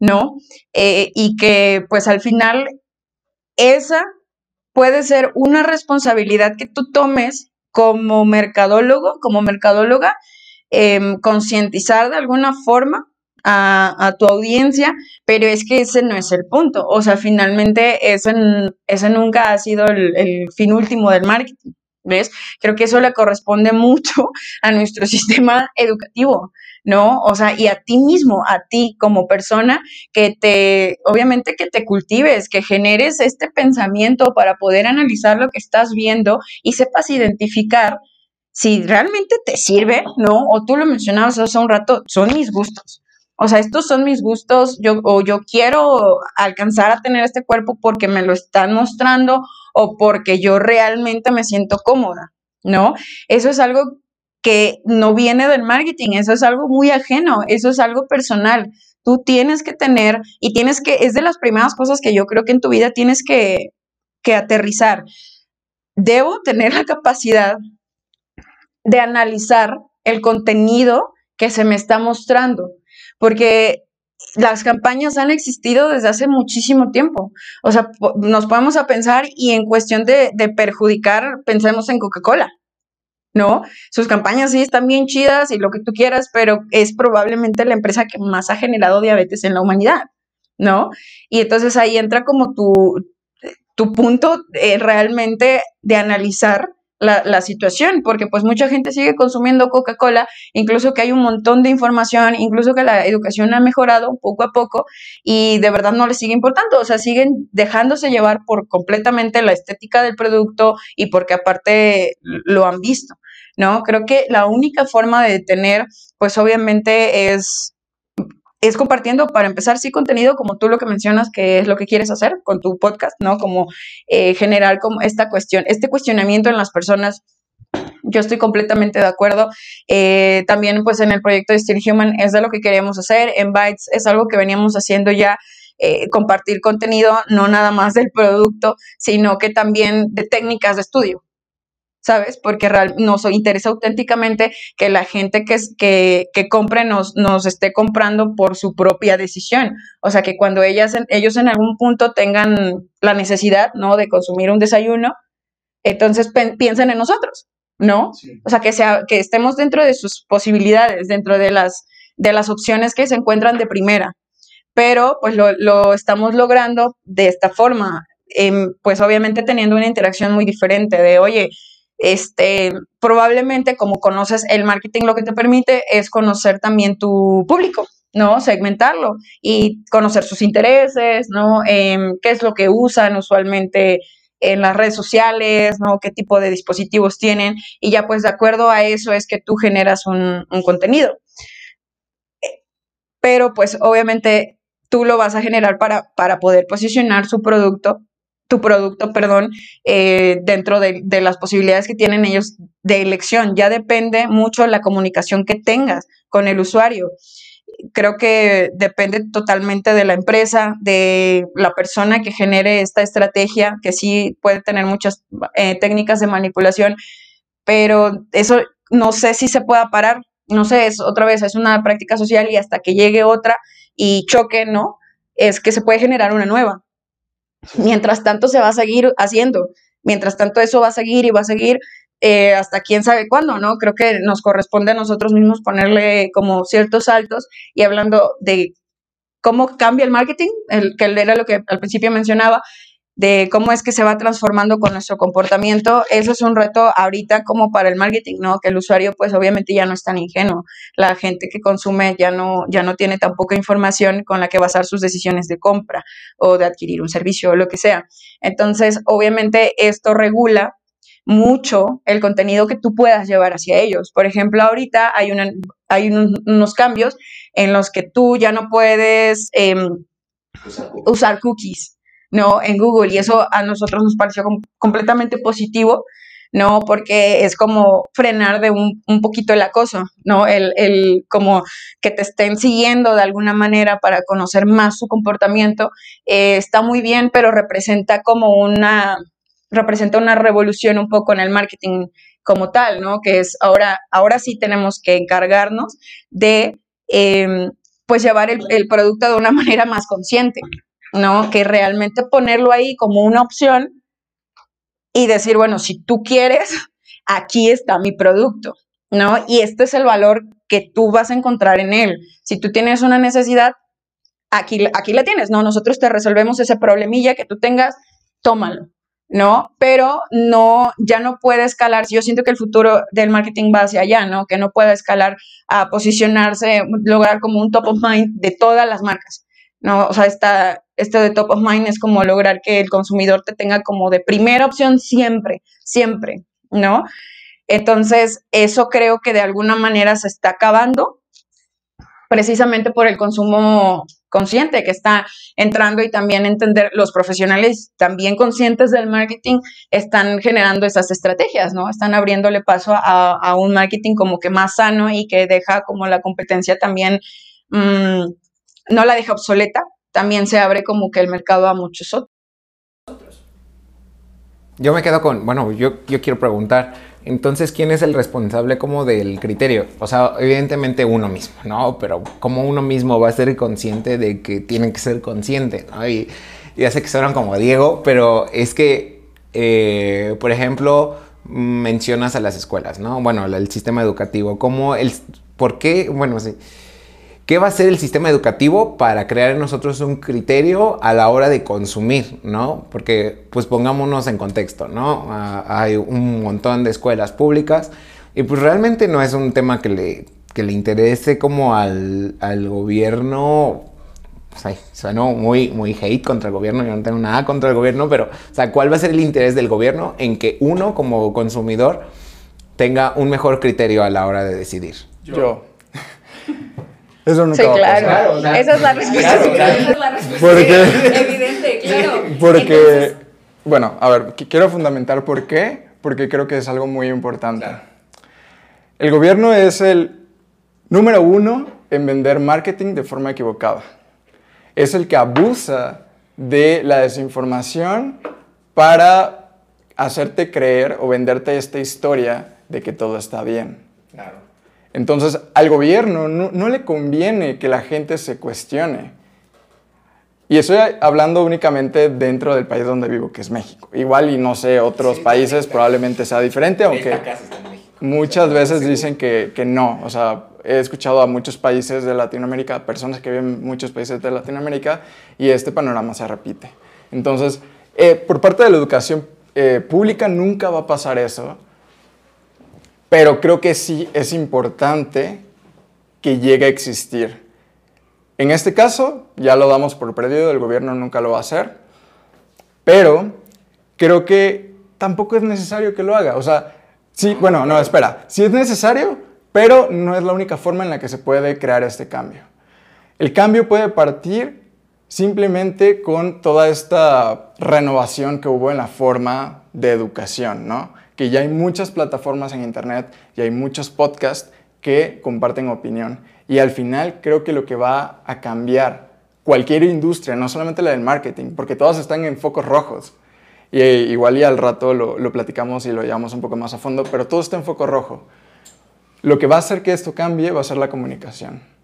¿no? Eh, y que pues al final esa puede ser una responsabilidad que tú tomes como mercadólogo, como mercadóloga, eh, concientizar de alguna forma a, tu audiencia, pero es que ese no es el punto. O sea, finalmente ese, ese nunca ha sido el, el fin último del marketing. ¿Ves? Creo que eso le corresponde [laughs] mucho a nuestro sistema educativo, ¿no? O sea, y a ti mismo, a ti como persona, que te, obviamente que te cultives, que generes este pensamiento para poder analizar lo que estás viendo y sepas identificar si realmente te sirve, ¿no? O tú lo mencionabas hace un rato, son mis gustos. O sea, estos son mis gustos, yo, o yo quiero alcanzar a tener este cuerpo porque me lo están mostrando o porque yo realmente me siento cómoda, ¿no? Eso es algo que no viene del marketing, eso es algo muy ajeno, eso es algo personal. Tú tienes que tener y tienes que, es de las primeras cosas que yo creo que en tu vida tienes que, que aterrizar. Debo tener la capacidad de analizar el contenido que se me está mostrando porque las campañas han existido desde hace muchísimo tiempo. O sea, nos podemos a pensar y en cuestión de, perjudicar, pensemos en Coca-Cola. ¿no? Sus campañas sí están bien chidas y lo que tú quieras, pero es probablemente la empresa que más ha generado diabetes en la humanidad, ¿no? Y entonces ahí entra como tu, tu punto eh, realmente de analizar la, situación, porque pues mucha gente sigue consumiendo Coca-Cola, incluso que hay un montón de información, incluso que la educación ha mejorado poco a poco y de verdad no les sigue importando, o sea, siguen dejándose llevar por completamente la estética del producto y porque aparte lo han visto, ¿no? Creo que la única forma de tener, pues obviamente es es compartiendo, para empezar, sí, contenido como tú lo que mencionas, que es lo que quieres hacer con tu podcast, ¿no? Como eh, generar como esta cuestión, este cuestionamiento en las personas. Yo estoy completamente de acuerdo. Eh, también, pues, en el proyecto de Steel Human es de lo que queremos hacer. En Bytes es algo que veníamos haciendo ya eh, compartir contenido, no nada más del producto, sino que también de técnicas de estudio. ¿Sabes? Porque nos interesa auténticamente que la gente que, que, que compre nos, nos esté comprando por su propia decisión. O sea, que cuando ellas, ellos en algún punto tengan la necesidad, ¿no? De consumir un desayuno, entonces piensen en nosotros, ¿no? O sea, que, sea, que estemos dentro de sus posibilidades, dentro de las, de las opciones que se encuentran de primera. Pero, pues, lo, lo estamos logrando de esta forma. Em, pues obviamente teniendo una interacción muy diferente de, oye, este, probablemente como conoces el marketing, lo que te permite es conocer también tu público, ¿no? Segmentarlo y conocer sus intereses, ¿no? Em, qué es lo que usan usualmente en las redes sociales, ¿no? Qué tipo de dispositivos tienen y ya pues de acuerdo a eso es que tú generas un, un contenido. Pero pues obviamente tú lo vas a generar para, para poder posicionar su producto tu producto, perdón, eh, dentro de, las posibilidades que tienen ellos de elección. Ya depende mucho la comunicación que tengas con el usuario. Creo que depende totalmente de la empresa, de la persona que genere esta estrategia, que sí puede tener muchas eh, técnicas de manipulación, pero eso no sé si se pueda parar. No sé, es otra vez, es una práctica social y hasta que llegue otra y choque, ¿no? Es que se puede generar una nueva. Mientras tanto se va a seguir haciendo, mientras tanto eso va a seguir y va a seguir eh, hasta quién sabe cuándo, ¿no? Creo que nos corresponde a nosotros mismos ponerle como ciertos saltos y hablando de cómo cambia el marketing, el, que era lo que al principio mencionaba, de cómo es que se va transformando con nuestro comportamiento. Eso es un reto ahorita como para el marketing, ¿no? Que el usuario pues obviamente ya no es tan ingenuo. La gente que consume ya no, ya no tiene tan poca información con la que basar sus decisiones de compra o de adquirir un servicio o lo que sea. Entonces, obviamente esto regula mucho el contenido que tú puedas llevar hacia ellos. Por ejemplo, ahorita hay, una, hay unos cambios en los que tú ya no puedes em, usar cookies ¿no? En Google y eso a nosotros nos pareció completamente positivo, ¿no? Porque es como frenar de un, poquito el acoso, ¿no? El, el, como que te estén siguiendo de alguna manera para conocer más su comportamiento, eh, está muy bien, pero representa como una, representa una revolución un poco en el marketing como tal, ¿no? Que es ahora, ahora sí tenemos que encargarnos de, em, pues, llevar el producto de una [laughs] manera más consciente, ¿no? Que realmente ponerlo ahí como una opción y decir, bueno, si tú quieres, aquí está mi producto, ¿no? Y este es el valor que tú vas a encontrar en él. Si tú tienes una necesidad, aquí, aquí la tienes, ¿no? Nosotros te resolvemos ese problemilla que tú tengas, tómalo, ¿no? Pero no, ya no puede escalar. Yo siento que el futuro del marketing va hacia allá, ¿no? Que no pueda escalar a posicionarse, lograr como un top of mind de todas las marcas. ¿No? O sea, esta, esto de top of mind es como lograr que el consumidor te tenga como de primera opción siempre, siempre, ¿no? Entonces, eso creo que de alguna manera se está acabando precisamente por el consumo consciente que está entrando y también entender los profesionales también conscientes del marketing están generando esas estrategias, ¿no? Están abriéndole paso a, un marketing como que más sano y que deja como la competencia también mm, no la deja obsoleta, también se abre como que el mercado a muchos otros. Yo me quedo con, bueno, yo, yo quiero preguntar, Entonces, ¿quién es el responsable como del criterio? O sea, evidentemente uno mismo, ¿no? Pero como uno mismo va a ser consciente de que tiene que ser consciente. Y ya sé que suenan como Diego, pero es que, eh, por ejemplo, mencionas a las escuelas, ¿no? Bueno, el sistema educativo, ¿cómo el, ¿por qué? Bueno, sí. ¿Qué va a ser el sistema educativo para crear en nosotros un criterio a la hora de consumir, ¿no? Porque, pues pongámonos en contexto, ¿no? Ah, hay un montón de escuelas públicas y pues realmente no es un tema que le, que le interese como al, al gobierno. Pues ay, suena muy, muy hate contra el gobierno, yo no tengo nada contra el gobierno, pero, o sea, ¿cuál va a ser el interés del gobierno en que uno como consumidor tenga un mejor criterio a la hora de decidir? Yo. Eso nunca Sí, va a claro. pasar. Esa es la respuesta. Esa es la respuesta. Porque- Evidente, claro. Porque, Entonces, bueno, a ver, qu- quiero fundamentar por qué, porque creo que es algo muy importante. El gobierno es el número uno en vender marketing de forma equivocada. Es el que abusa de la desinformación para hacerte creer o venderte esta historia de que todo está bien. Claro. Entonces, al gobierno no, no le conviene que la gente se cuestione. Y estoy hablando únicamente dentro del país donde vivo, que es México. Igual y no sé, otros países probablemente sea diferente, aunque muchas veces dicen que, que no. O sea, he escuchado a muchos países de Latinoamérica, personas que viven en muchos países de Latinoamérica, y este panorama se repite. Entonces, eh, por parte de la educación eh, pública nunca va a pasar eso, pero creo que sí es importante que llegue a existir. En este caso, ya lo damos por perdido, el gobierno nunca lo va a hacer, pero creo que tampoco es necesario que lo haga. O sea, sí, bueno, no, espera, sí es necesario, pero no es la única forma en la que se puede crear este cambio. El cambio puede partir simplemente con toda esta renovación que hubo en la forma de educación, ¿no? Que ya hay muchas plataformas en Internet y hay muchos podcasts que comparten opinión. Y al final creo que lo que va a cambiar cualquier industria, no solamente la del marketing, porque todas están en focos rojos. Y eh, igual y al rato lo, lo platicamos y lo llevamos un poco más a fondo, pero todo está en foco rojo. Lo que va a hacer que esto cambie va a ser la comunicación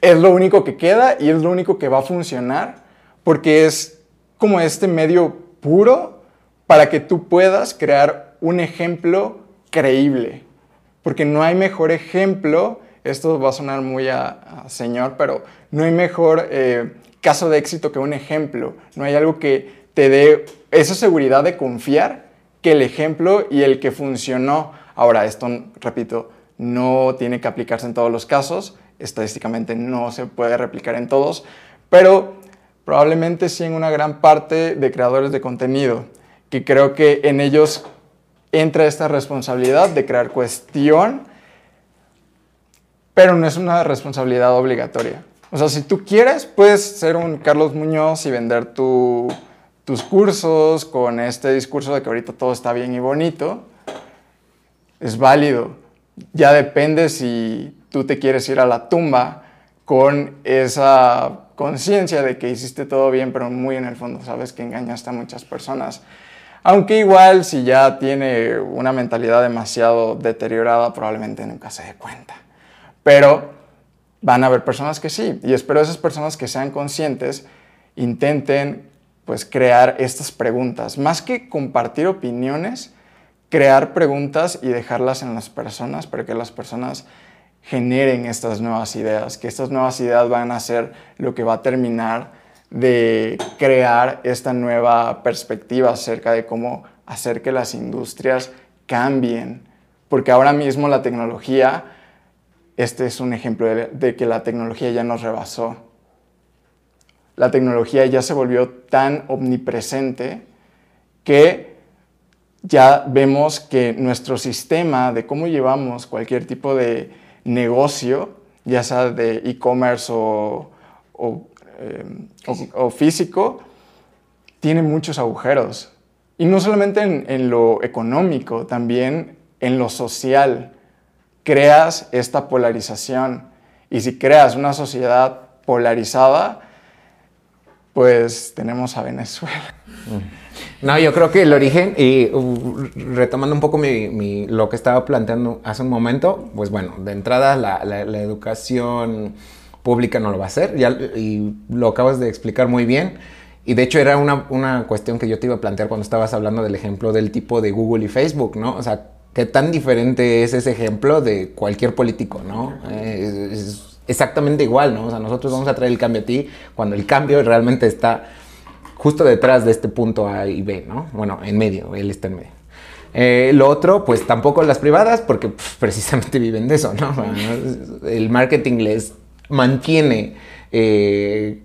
es lo único que queda y es lo único que va a funcionar porque es como este medio puro para que tú puedas crear un ejemplo creíble. Porque no hay mejor ejemplo, esto va a sonar muy a, señor, pero no hay mejor eh, caso de éxito que un ejemplo. No hay algo que te dé esa seguridad de confiar que el ejemplo y el que funcionó. Ahora, esto, repito, no tiene que aplicarse en todos los casos, estadísticamente no se puede replicar en todos, pero probablemente sí en una gran parte de creadores de contenido, que creo que en ellos entra esta responsabilidad de crear cuestión, pero no es una responsabilidad obligatoria. O sea, si tú quieres, puedes ser un Carlos Muñoz y vender tu- tus cursos con este discurso de que ahorita todo está bien y bonito. Es válido. Ya depende si tú te quieres ir a la tumba con esa conciencia de que hiciste todo bien, pero muy en el fondo sabes que engañaste a muchas personas. Aunque igual si ya tiene una mentalidad demasiado deteriorada, probablemente nunca se dé cuenta. Pero van a haber personas que sí, y espero esas personas que sean conscientes intenten pues crear estas preguntas, más que compartir opiniones, crear preguntas y dejarlas en las personas para que las personas generen estas nuevas ideas, que estas nuevas ideas van a ser lo que va a terminar de crear esta nueva perspectiva acerca de cómo hacer que las industrias cambien, porque ahora mismo la tecnología, este es un ejemplo de, que la tecnología ya nos rebasó. La tecnología ya se volvió tan omnipresente que ya vemos que nuestro sistema de cómo llevamos cualquier tipo de negocio, ya sea de e-commerce o, eh, o- físico, tiene muchos agujeros. Y no solamente en, lo económico, también en lo social. Creas esta polarización. Y si creas una sociedad polarizada, pues tenemos a Venezuela. No, yo creo que el origen, y uh, retomando un poco mi, mi- lo que estaba planteando hace un momento, pues bueno, de entrada la educación pública no lo va a hacer, ya, y lo acabas de explicar muy bien. Y de hecho era una, una cuestión que yo te iba a plantear cuando estabas hablando del ejemplo del tipo de Google y Facebook, ¿no? O sea, ¿qué tan diferente es ese ejemplo de cualquier político, ¿no? Eh, es, es exactamente igual, ¿no? O sea, nosotros vamos a traer el cambio a ti cuando el cambio realmente está justo detrás de este punto A y B, ¿no? Bueno, en medio, él está en medio. Eh, lo otro, pues tampoco las privadas, porque pf, [laughs] precisamente viven de eso, ¿no? El marketing les mantiene eh,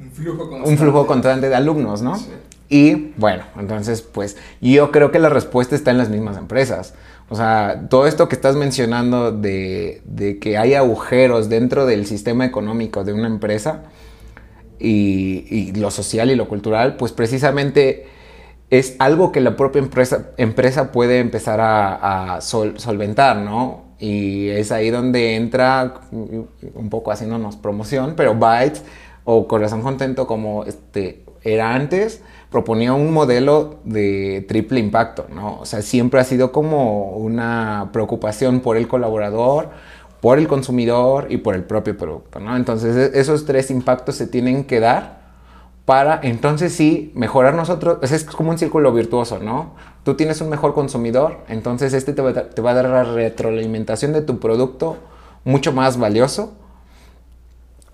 Un flujo un flujo constante de alumnos, ¿no? Sí. Y bueno, entonces pues yo creo que la respuesta está en las mismas empresas. O sea, todo esto que estás mencionando de, de que hay agujeros dentro del sistema económico de una empresa y, y lo social y lo cultural, pues precisamente es algo que la propia empresa, empresa puede empezar a, a sol- solventar, ¿no? Y es ahí donde entra, un poco haciéndonos promoción, pero Bytes o Corazón Contento, como este, era antes, proponía un modelo de triple impacto, ¿no? O sea, siempre ha sido como una preocupación por el colaborador, por el consumidor y por el propio producto, ¿no? Entonces, e- esos tres impactos se tienen que dar para entonces sí mejorar nosotros. Es como un círculo virtuoso, ¿no? Tú tienes un mejor consumidor, entonces este te va, a dar- te va a dar la retroalimentación de tu producto mucho más valioso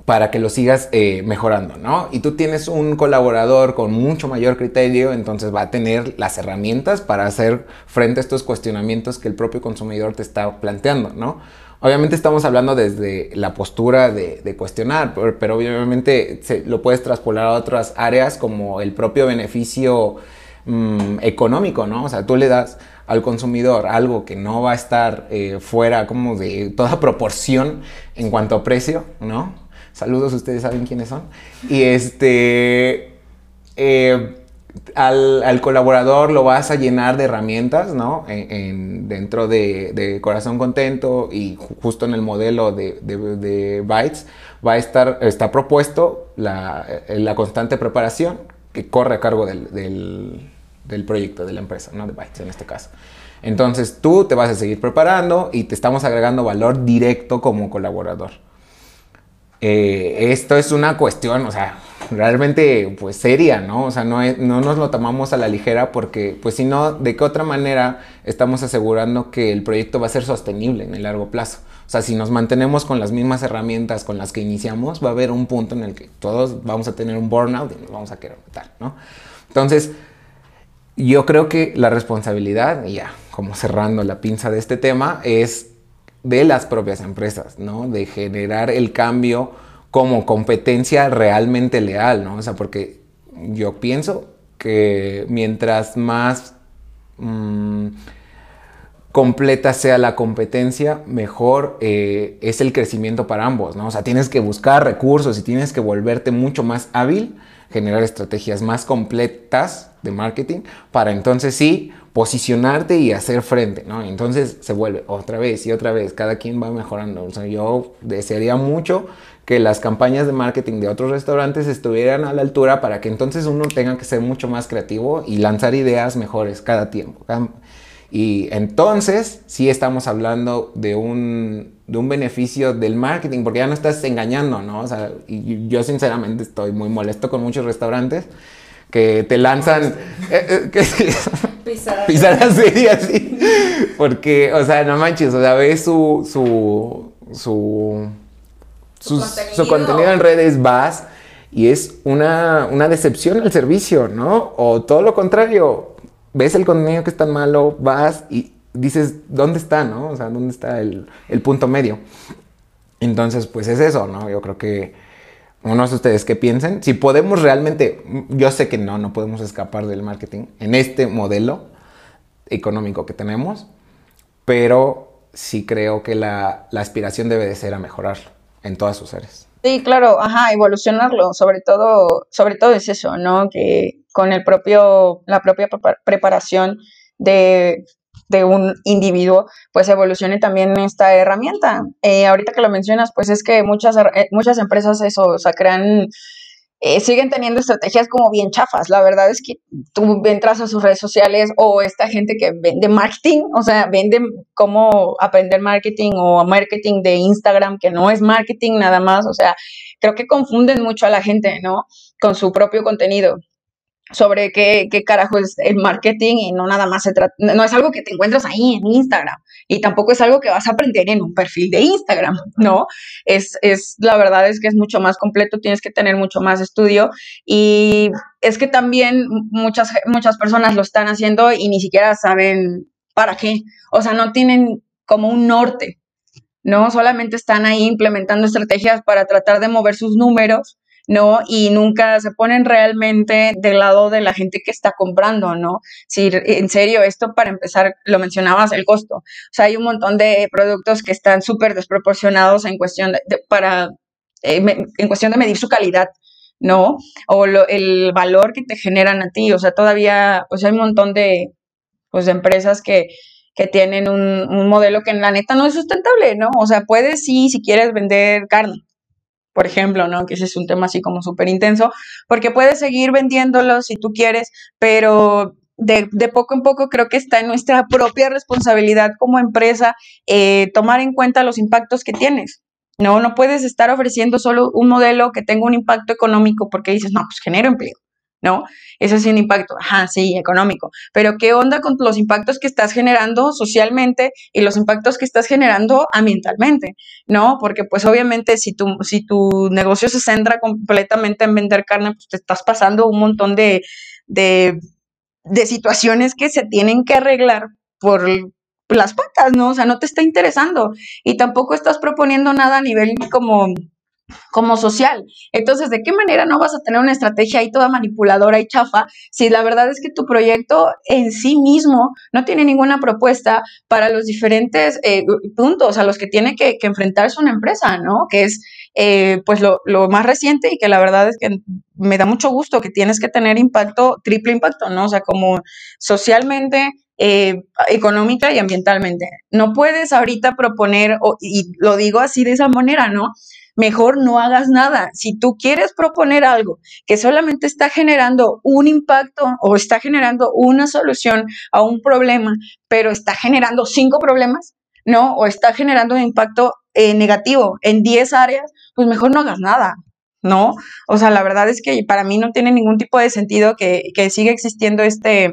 para que lo sigas eh, mejorando, ¿no? Y tú tienes un colaborador con mucho mayor criterio, entonces va a tener las herramientas para hacer frente a estos cuestionamientos que el propio consumidor te está planteando, ¿no? Obviamente estamos hablando desde la postura de, cuestionar, pero, pero obviamente se, lo puedes traspolar a otras áreas como el propio beneficio mm, económico, ¿no? O sea, tú le das al consumidor algo que no va a estar eh, fuera como de toda [laughs] proporción en cuanto a precio, ¿no? Saludos, ustedes saben quiénes son. Y este, eh, al, colaborador lo vas a llenar de herramientas, ¿no? En, en- dentro de, de Corazón Contento y ju- justo en el modelo de, de, de Bytes va a estar, está propuesto la, eh, la constante preparación que corre a cargo del, del, del proyecto, de la empresa, ¿no? De Bytes en este caso. Entonces tú te vas a seguir preparando y te estamos agregando valor directo como colaborador. Eh, esto es una cuestión, o sea, realmente pues seria, ¿no? O sea, no, no nos lo tomamos a la ligera porque pues si no, ¿de qué otra manera estamos asegurando que el proyecto va a ser sostenible en el largo plazo? O sea, si nos mantenemos con las mismas herramientas con las que iniciamos, va a haber un punto en el que todos vamos a tener un burnout y nos vamos a querer matar, ¿no? Entonces, yo creo que la responsabilidad, y ya como cerrando la pinza de este tema, es de las propias empresas, ¿no? De generar el cambio como competencia realmente leal, ¿no? O sea, porque yo pienso que mientras más mm, completa sea la competencia, mejor eh, es el crecimiento para ambos, ¿no? O sea, tienes que buscar recursos y tienes que volverte mucho más hábil, generar estrategias más completas de marketing para entonces sí posicionarte y hacer frente, ¿no? Entonces se vuelve otra vez y otra vez, cada quien va mejorando. Yo desearía mucho que las campañas de marketing de otros restaurantes estuvieran a la altura para que entonces uno tenga que ser mucho más creativo y lanzar ideas mejores cada tiempo. Y entonces sí estamos hablando de un, de un beneficio del marketing, porque ya no estás engañando, ¿no? O sea, yo sinceramente estoy muy molesto con muchos restaurantes que te lanzan... eh, eh, que- [laughs] así, [laughs] así. Porque, o sea, no manches, o sea, ves su, su, su, contenido. su contenido en redes, vas y es una, una decepción al servicio, ¿no? O todo lo contrario, ves el contenido que es tan malo, vas y dices, ¿dónde está, no? O sea, ¿dónde está el, el punto medio? Entonces, pues es eso, ¿no? Yo creo que unos de ustedes que piensen, si podemos realmente, yo sé que no, no podemos escapar del marketing en este modelo económico que tenemos, pero sí creo que la, la aspiración debe de ser a mejorarlo en todas sus áreas. Sí, claro, ajá, evolucionarlo, sobre todo, sobre todo es eso, ¿no? Que con el propio, la propia prepa- preparación de, de un individuo, pues evolucione también esta herramienta. Eh, ahorita que lo mencionas, pues es que muchas, her- eh, muchas empresas eso, o sea, crean eh, siguen teniendo estrategias como bien chafas. La verdad es que tú entras a sus redes sociales o esta gente que vende marketing, o sea, vende cómo aprender marketing o marketing de Instagram, que no es marketing nada más, o sea, creo que confunden mucho a la gente, ¿no? Con su propio contenido sobre qué, qué carajo es el marketing y no nada más se trata, no es algo que te encuentras ahí en Instagram y tampoco es algo que vas a aprender en un perfil de Instagram, ¿no? Es, es, la verdad es que es mucho más completo, tienes que tener mucho más estudio y es que también muchas, muchas personas lo están haciendo y ni siquiera saben para qué, o sea, no tienen como un norte, ¿no? Solamente están ahí implementando estrategias para tratar de mover sus números ¿no? Y nunca se ponen realmente del lado de la gente que está comprando, ¿no? Si en serio, esto para empezar, lo mencionabas, el costo. O sea, hay un montón de productos que están súper desproporcionados en cuestión de, para, eh, en cuestión de medir su calidad. ¿no? O el valor que te generan a ti, o sea, todavía, pues hay un montón de, pues, empresas que, que tienen un, un, modelo que en la neta no es sustentable, ¿no? O sea, puedes sí, si quieres vender carne, por ejemplo, ¿no? Que ese es un tema así como súper intenso, porque puedes seguir vendiéndolo si tú quieres, pero de, de, poco en poco creo que está en nuestra [laughs] propia responsabilidad como empresa eh, tomar en cuenta los impactos que tienes. No, no puedes estar ofreciendo solo un modelo que tenga un impacto económico porque dices, no, pues genero empleo. ¿No? Ese es un impacto, ajá, sí, económico. Pero ¿qué onda con los impactos que estás generando socialmente y los impactos que estás generando ambientalmente, ¿no? Porque pues obviamente si tu, si tu negocio se centra completamente en vender carne, pues te estás pasando un montón de, de, de situaciones que se tienen que arreglar por las patas, ¿no? O sea, no te está interesando y tampoco estás proponiendo nada a nivel como como social. Entonces, ¿de qué manera no vas a tener una estrategia ahí toda manipuladora y chafa si la verdad es que tu proyecto en sí mismo no tiene ninguna propuesta para los diferentes eh, puntos a los que tiene que, enfrentarse una empresa, ¿no? Que es eh, pues lo, más reciente y que la verdad es que me da mucho gusto que tienes que tener impacto, triple impacto, ¿no? O sea, como socialmente, eh, económica y ambientalmente. No puedes ahorita proponer, y lo digo así de esa manera, ¿no? Mejor no hagas nada. Si tú quieres proponer algo que solamente está generando un impacto o está generando una solución a un problema, pero está generando cinco problemas, ¿no? O está generando un impacto eh, negativo en 10 áreas, pues mejor no hagas nada. ¿No? O sea, la verdad es que para mí no tiene ningún tipo de sentido que, que siga existiendo este,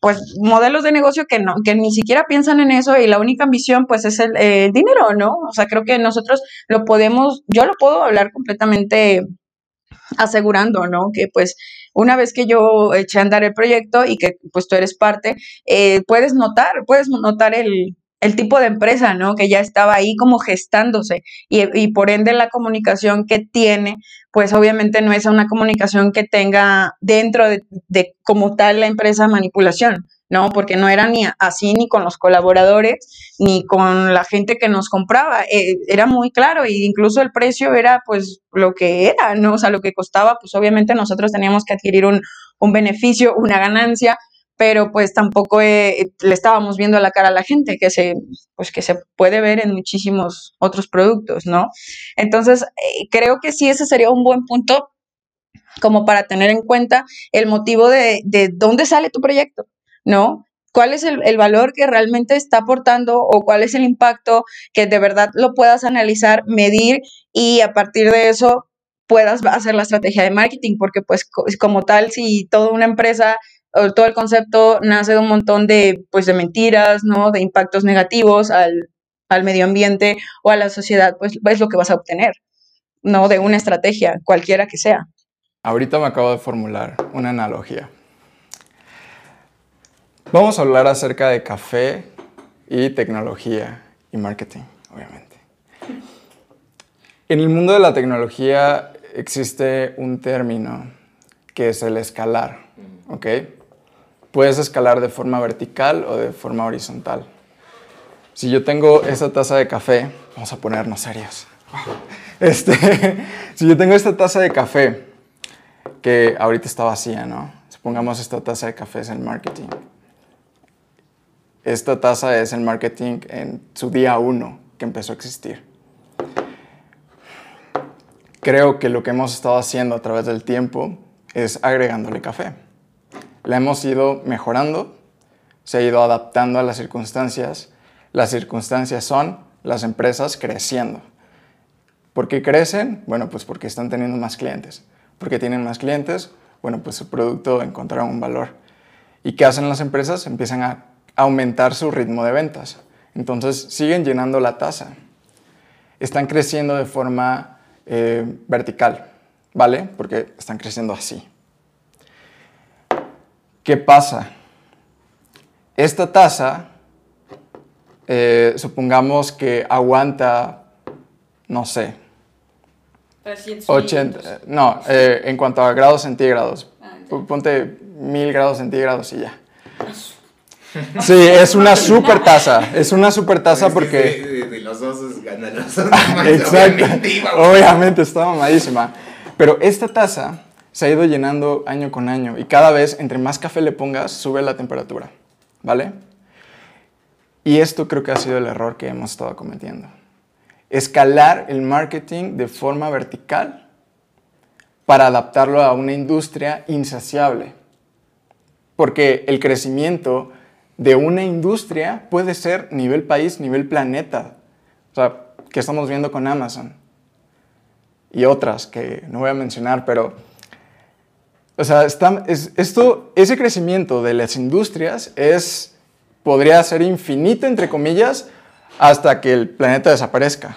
pues, modelos de negocio que, no, que ni siquiera piensan en eso y la única ambición, pues, es el, el dinero, ¿no? O sea, creo que nosotros lo podemos, yo lo puedo hablar completamente asegurando, ¿no? Que pues una vez que yo eché a andar el proyecto y que pues tú eres parte, eh, puedes notar, puedes notar el, el tipo de empresa, ¿no? Que ya estaba ahí como gestándose y, por ende la comunicación que tiene, pues obviamente no es una comunicación que tenga dentro de, como tal la empresa manipulación, ¿no? Porque no era ni así ni con los colaboradores ni con la gente que nos compraba, eh, era muy claro e incluso el precio era pues lo que era, ¿no? O sea, lo que costaba, pues obviamente nosotros teníamos que adquirir un beneficio, una ganancia, pero pues tampoco eh, le estábamos viendo la cara a la gente, que se, pues que se puede ver en muchísimos otros productos, ¿no? Entonces, eh, creo que sí, ese sería un buen punto como para tener en cuenta el motivo de, de dónde sale tu proyecto, ¿no? ¿Cuál es el, el, valor que realmente está aportando o cuál es el impacto que de verdad lo puedas analizar, medir y a partir de eso puedas hacer la estrategia de marketing? Porque pues como tal, si toda una empresa todo el concepto nace de un montón de, pues, de mentiras, ¿no? De impactos negativos al, al medio ambiente o a la sociedad, pues es lo que vas a obtener, ¿no? De una estrategia, cualquiera que sea. Ahorita me acabo de formular una analogía. Vamos a hablar acerca de café y tecnología y marketing, obviamente. En el mundo de la tecnología existe un término que es el escalar, ¿ok? Puedes escalar de forma vertical o de forma horizontal. Si yo tengo esta taza de café, vamos a ponernos serios. [laughs] Este, [laughs] si yo tengo esta taza de café, que ahorita está vacía, ¿no? Supongamos esta taza de café es el marketing. Esta taza es el marketing en su día uno que empezó a existir. creo que lo que hemos estado haciendo a través del tiempo es agregándole café. La hemos ido mejorando, se ha ido adaptando a las circunstancias. Las circunstancias son las empresas creciendo. ¿Por qué crecen? Bueno, pues porque están teniendo más clientes. Porque tienen más clientes, bueno, pues su producto encontrará un valor. ¿Y qué hacen las empresas? Empiezan a aumentar su ritmo de ventas. Entonces siguen llenando la tasa. Están creciendo de forma eh, vertical, ¿vale? Porque están creciendo así. ¿Qué pasa? Esta tasa, eh, supongamos que aguanta, no sé, 300 80, minutos. no, eh, en cuanto a grados centígrados, Ah, ponte 1000 grados centígrados y ya. [laughs] Sí, es una super tasa, es una super tasa porque... De, los ganan los [laughs] Exacto, obviamente está mamadísima. Pero esta taza se ha ido llenando año con año y cada vez entre más café le pongas sube la temperatura, ¿vale? Y esto creo que ha sido el error que hemos estado cometiendo. Escalar el marketing de forma vertical para adaptarlo a una industria insaciable. Porque el crecimiento de una industria puede ser nivel país, nivel planeta. O sea, que estamos viendo con Amazon y otras que no voy a mencionar, pero, o sea, está- es- esto, ese crecimiento de las industrias es, podría ser infinito, entre comillas, hasta que el planeta desaparezca.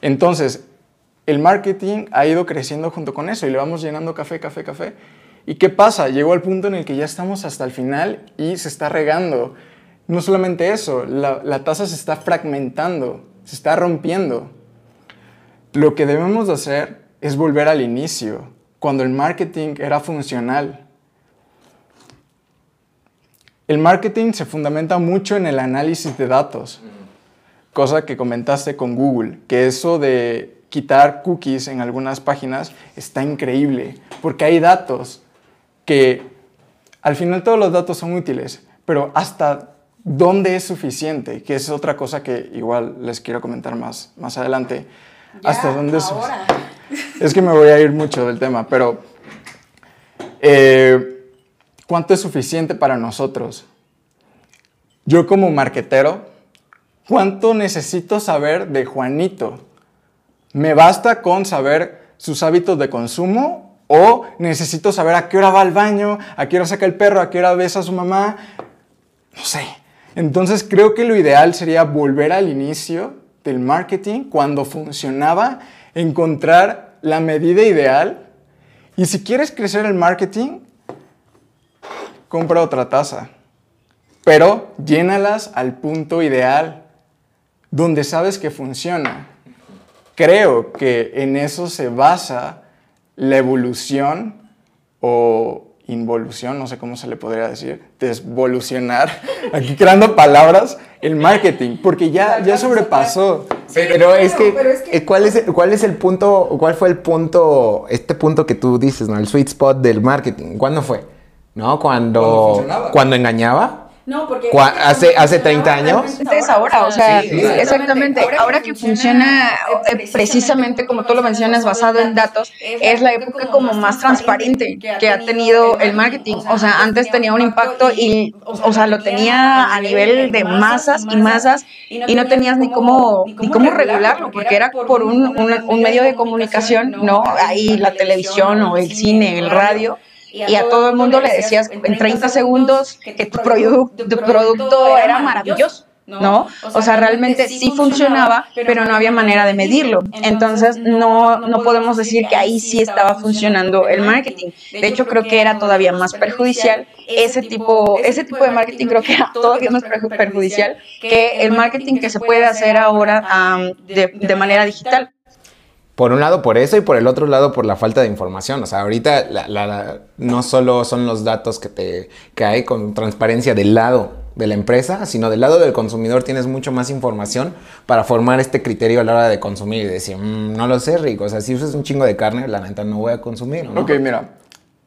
Entonces, el marketing ha ido creciendo junto con eso y le vamos llenando café, café, café. ¿Y qué pasa? Llegó al punto en el que ya estamos hasta el final y se está regando. No solamente eso, la, la taza se está fragmentando, se está rompiendo. Lo que debemos de hacer es volver al inicio, cuando el marketing era funcional. El marketing se fundamenta mucho en el análisis de datos, cosa que comentaste con Google, que eso de quitar cookies en algunas páginas está increíble, porque hay datos que al final todos los datos son útiles, pero hasta dónde es suficiente, que es otra cosa que igual les quiero comentar más, más adelante. Ya, hasta dónde es ahora. Es que me voy a ir mucho del tema, pero eh, ¿cuánto es suficiente para nosotros? Yo como marquetero, ¿cuánto necesito saber de Juanito? ¿Me basta con saber sus hábitos de consumo o necesito saber a qué hora va al baño, a qué hora saca el perro, a qué hora besa a su mamá? No sé. Entonces creo que lo ideal sería volver al inicio del marketing cuando funcionaba, encontrar la medida ideal y si quieres crecer el marketing, compra otra taza, pero llénalas al punto ideal, donde sabes que funciona. Creo que en eso se basa la evolución o involución, no sé cómo se le podría decir, desvolucionar, [laughs] aquí creando palabras, el marketing, porque ya, ya sobrepasó. Pero, es que, pero es que- eh, ¿cuál es, el- ¿cuál es el punto, cuál fue el punto, este punto que tú dices, ¿no? El sweet spot del marketing. ¿Cuándo fue? ¿No? Cuando, cuando engañaba. No, porque. Hace- hace 30 funcionaba, años. Es ahora, o sea, Sí, exactamente. Ahora que funciona eh, precisamente como tú lo mencionas, basado en datos, es la época como más transparente que ha tenido el marketing. O sea, antes tenía un impacto y, o sea, lo tenía a nivel de masas y masas y no tenías ni cómo, ni cómo regularlo, porque era por un, un- un medio de comunicación, ¿no? Ahí la televisión o el cine, el radio. Y a todo el mundo le decías en 30 segundos que tu, produ- tu producto era maravilloso. ¿no? O sea, realmente sí funcionaba, pero no había manera de medirlo. Entonces, no, no podemos decir que ahí sí estaba funcionando el marketing. De hecho, creo que era todavía más perjudicial. Ese tipo, ese tipo de marketing creo que era todavía más perju- perjudicial que el marketing que se puede hacer ahora am, de, de manera digital. Por un lado por eso y por el otro lado por la falta de información. O sea, ahorita no solo son los datos que te hay con transparencia del lado de la empresa, sino del lado del consumidor tienes mucho más información para formar este criterio a la hora de consumir y decir, "Mm, no lo sé, rico. O sea, si usas un chingo de carne, la neta no voy a consumir. ¿no? Ok, mira,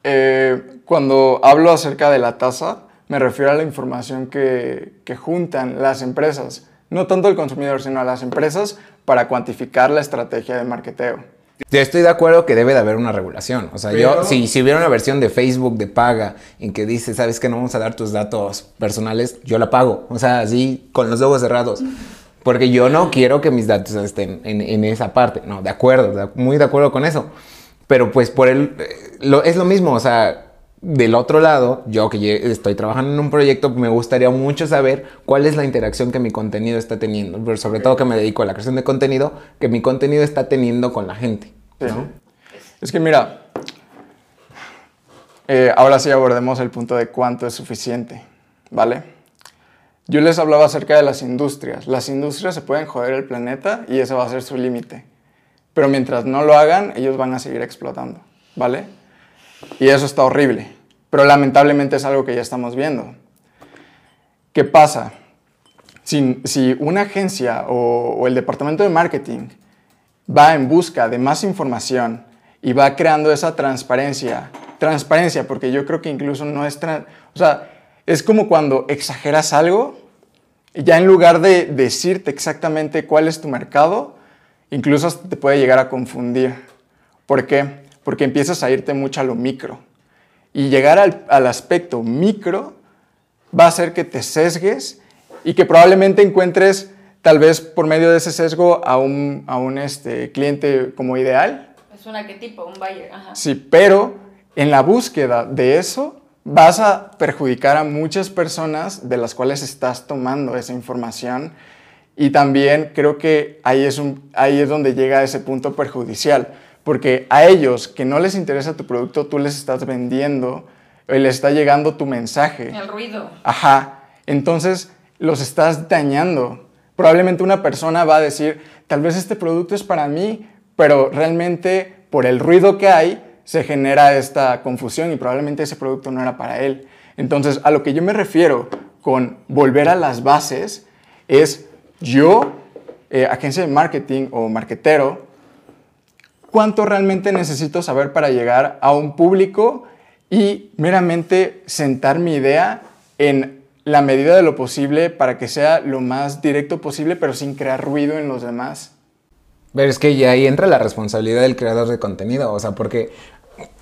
eh, cuando hablo acerca de la tasa, me refiero a la información que juntan las empresas, no tanto el consumidor, sino a las empresas para cuantificar la estrategia de marketeo. Yo estoy de acuerdo que debe de haber una regulación. O sea, yo, si, si hubiera una versión de Facebook de paga en que dice, sabes que no vamos a dar tus datos personales, yo la pago. O sea, así con los ojos cerrados. Porque yo no quiero que mis datos estén en, en esa parte. No, de acuerdo, muy de acuerdo con eso. Pero pues por el, eh, lo, es lo mismo, o sea, del otro lado, yo que estoy trabajando en un proyecto, me gustaría mucho saber cuál es la interacción que mi contenido está teniendo. Pero sobre todo que me dedico a la creación de contenido, que mi contenido está teniendo con la gente. Sí. Es que mira, eh, ahora sí abordemos el punto de cuánto es suficiente, ¿vale? Yo les hablaba acerca de las industrias. Las industrias se pueden joder el planeta y ese va a ser su límite. Pero mientras no lo hagan, ellos van a seguir explotando, ¿vale? Y eso está horrible. Pero lamentablemente es algo que ya estamos viendo. ¿Qué pasa? Si, una agencia o, o el departamento de marketing va en busca de más información y va creando esa transparencia, transparencia, porque yo creo que incluso no es, o sea, es como cuando exageras algo y ya en lugar de decirte exactamente cuál es tu mercado, incluso te puede llegar a confundir. ¿Por qué? Porque empiezas a irte mucho a lo micro. Y llegar al, al aspecto micro va a hacer que te sesgues y que probablemente encuentres, tal vez por medio de ese sesgo, a un, a un este, cliente como ideal. Es un arquetipo, un buyer. Ajá. Sí, pero en la búsqueda de eso vas a perjudicar a muchas personas de las cuales estás tomando esa información y también creo que ahí es, un, ahí es donde llega ese punto perjudicial, porque a ellos que no les interesa tu producto, tú les estás vendiendo, eh, les está llegando tu mensaje. El ruido. Ajá. Entonces los estás dañando. Probablemente una persona va a decir, tal vez este producto es para mí, pero realmente por el ruido que hay se genera esta confusión y probablemente ese producto no era para él. Entonces, a lo que yo me refiero con volver a las bases es yo, eh, agencia de marketing o marketero, cuánto realmente necesito saber para llegar a un público y meramente sentar mi idea en la medida de lo posible para que sea lo más directo posible, pero sin crear ruido en los demás. Pero es que ya ahí entra la responsabilidad del creador de contenido, o sea, porque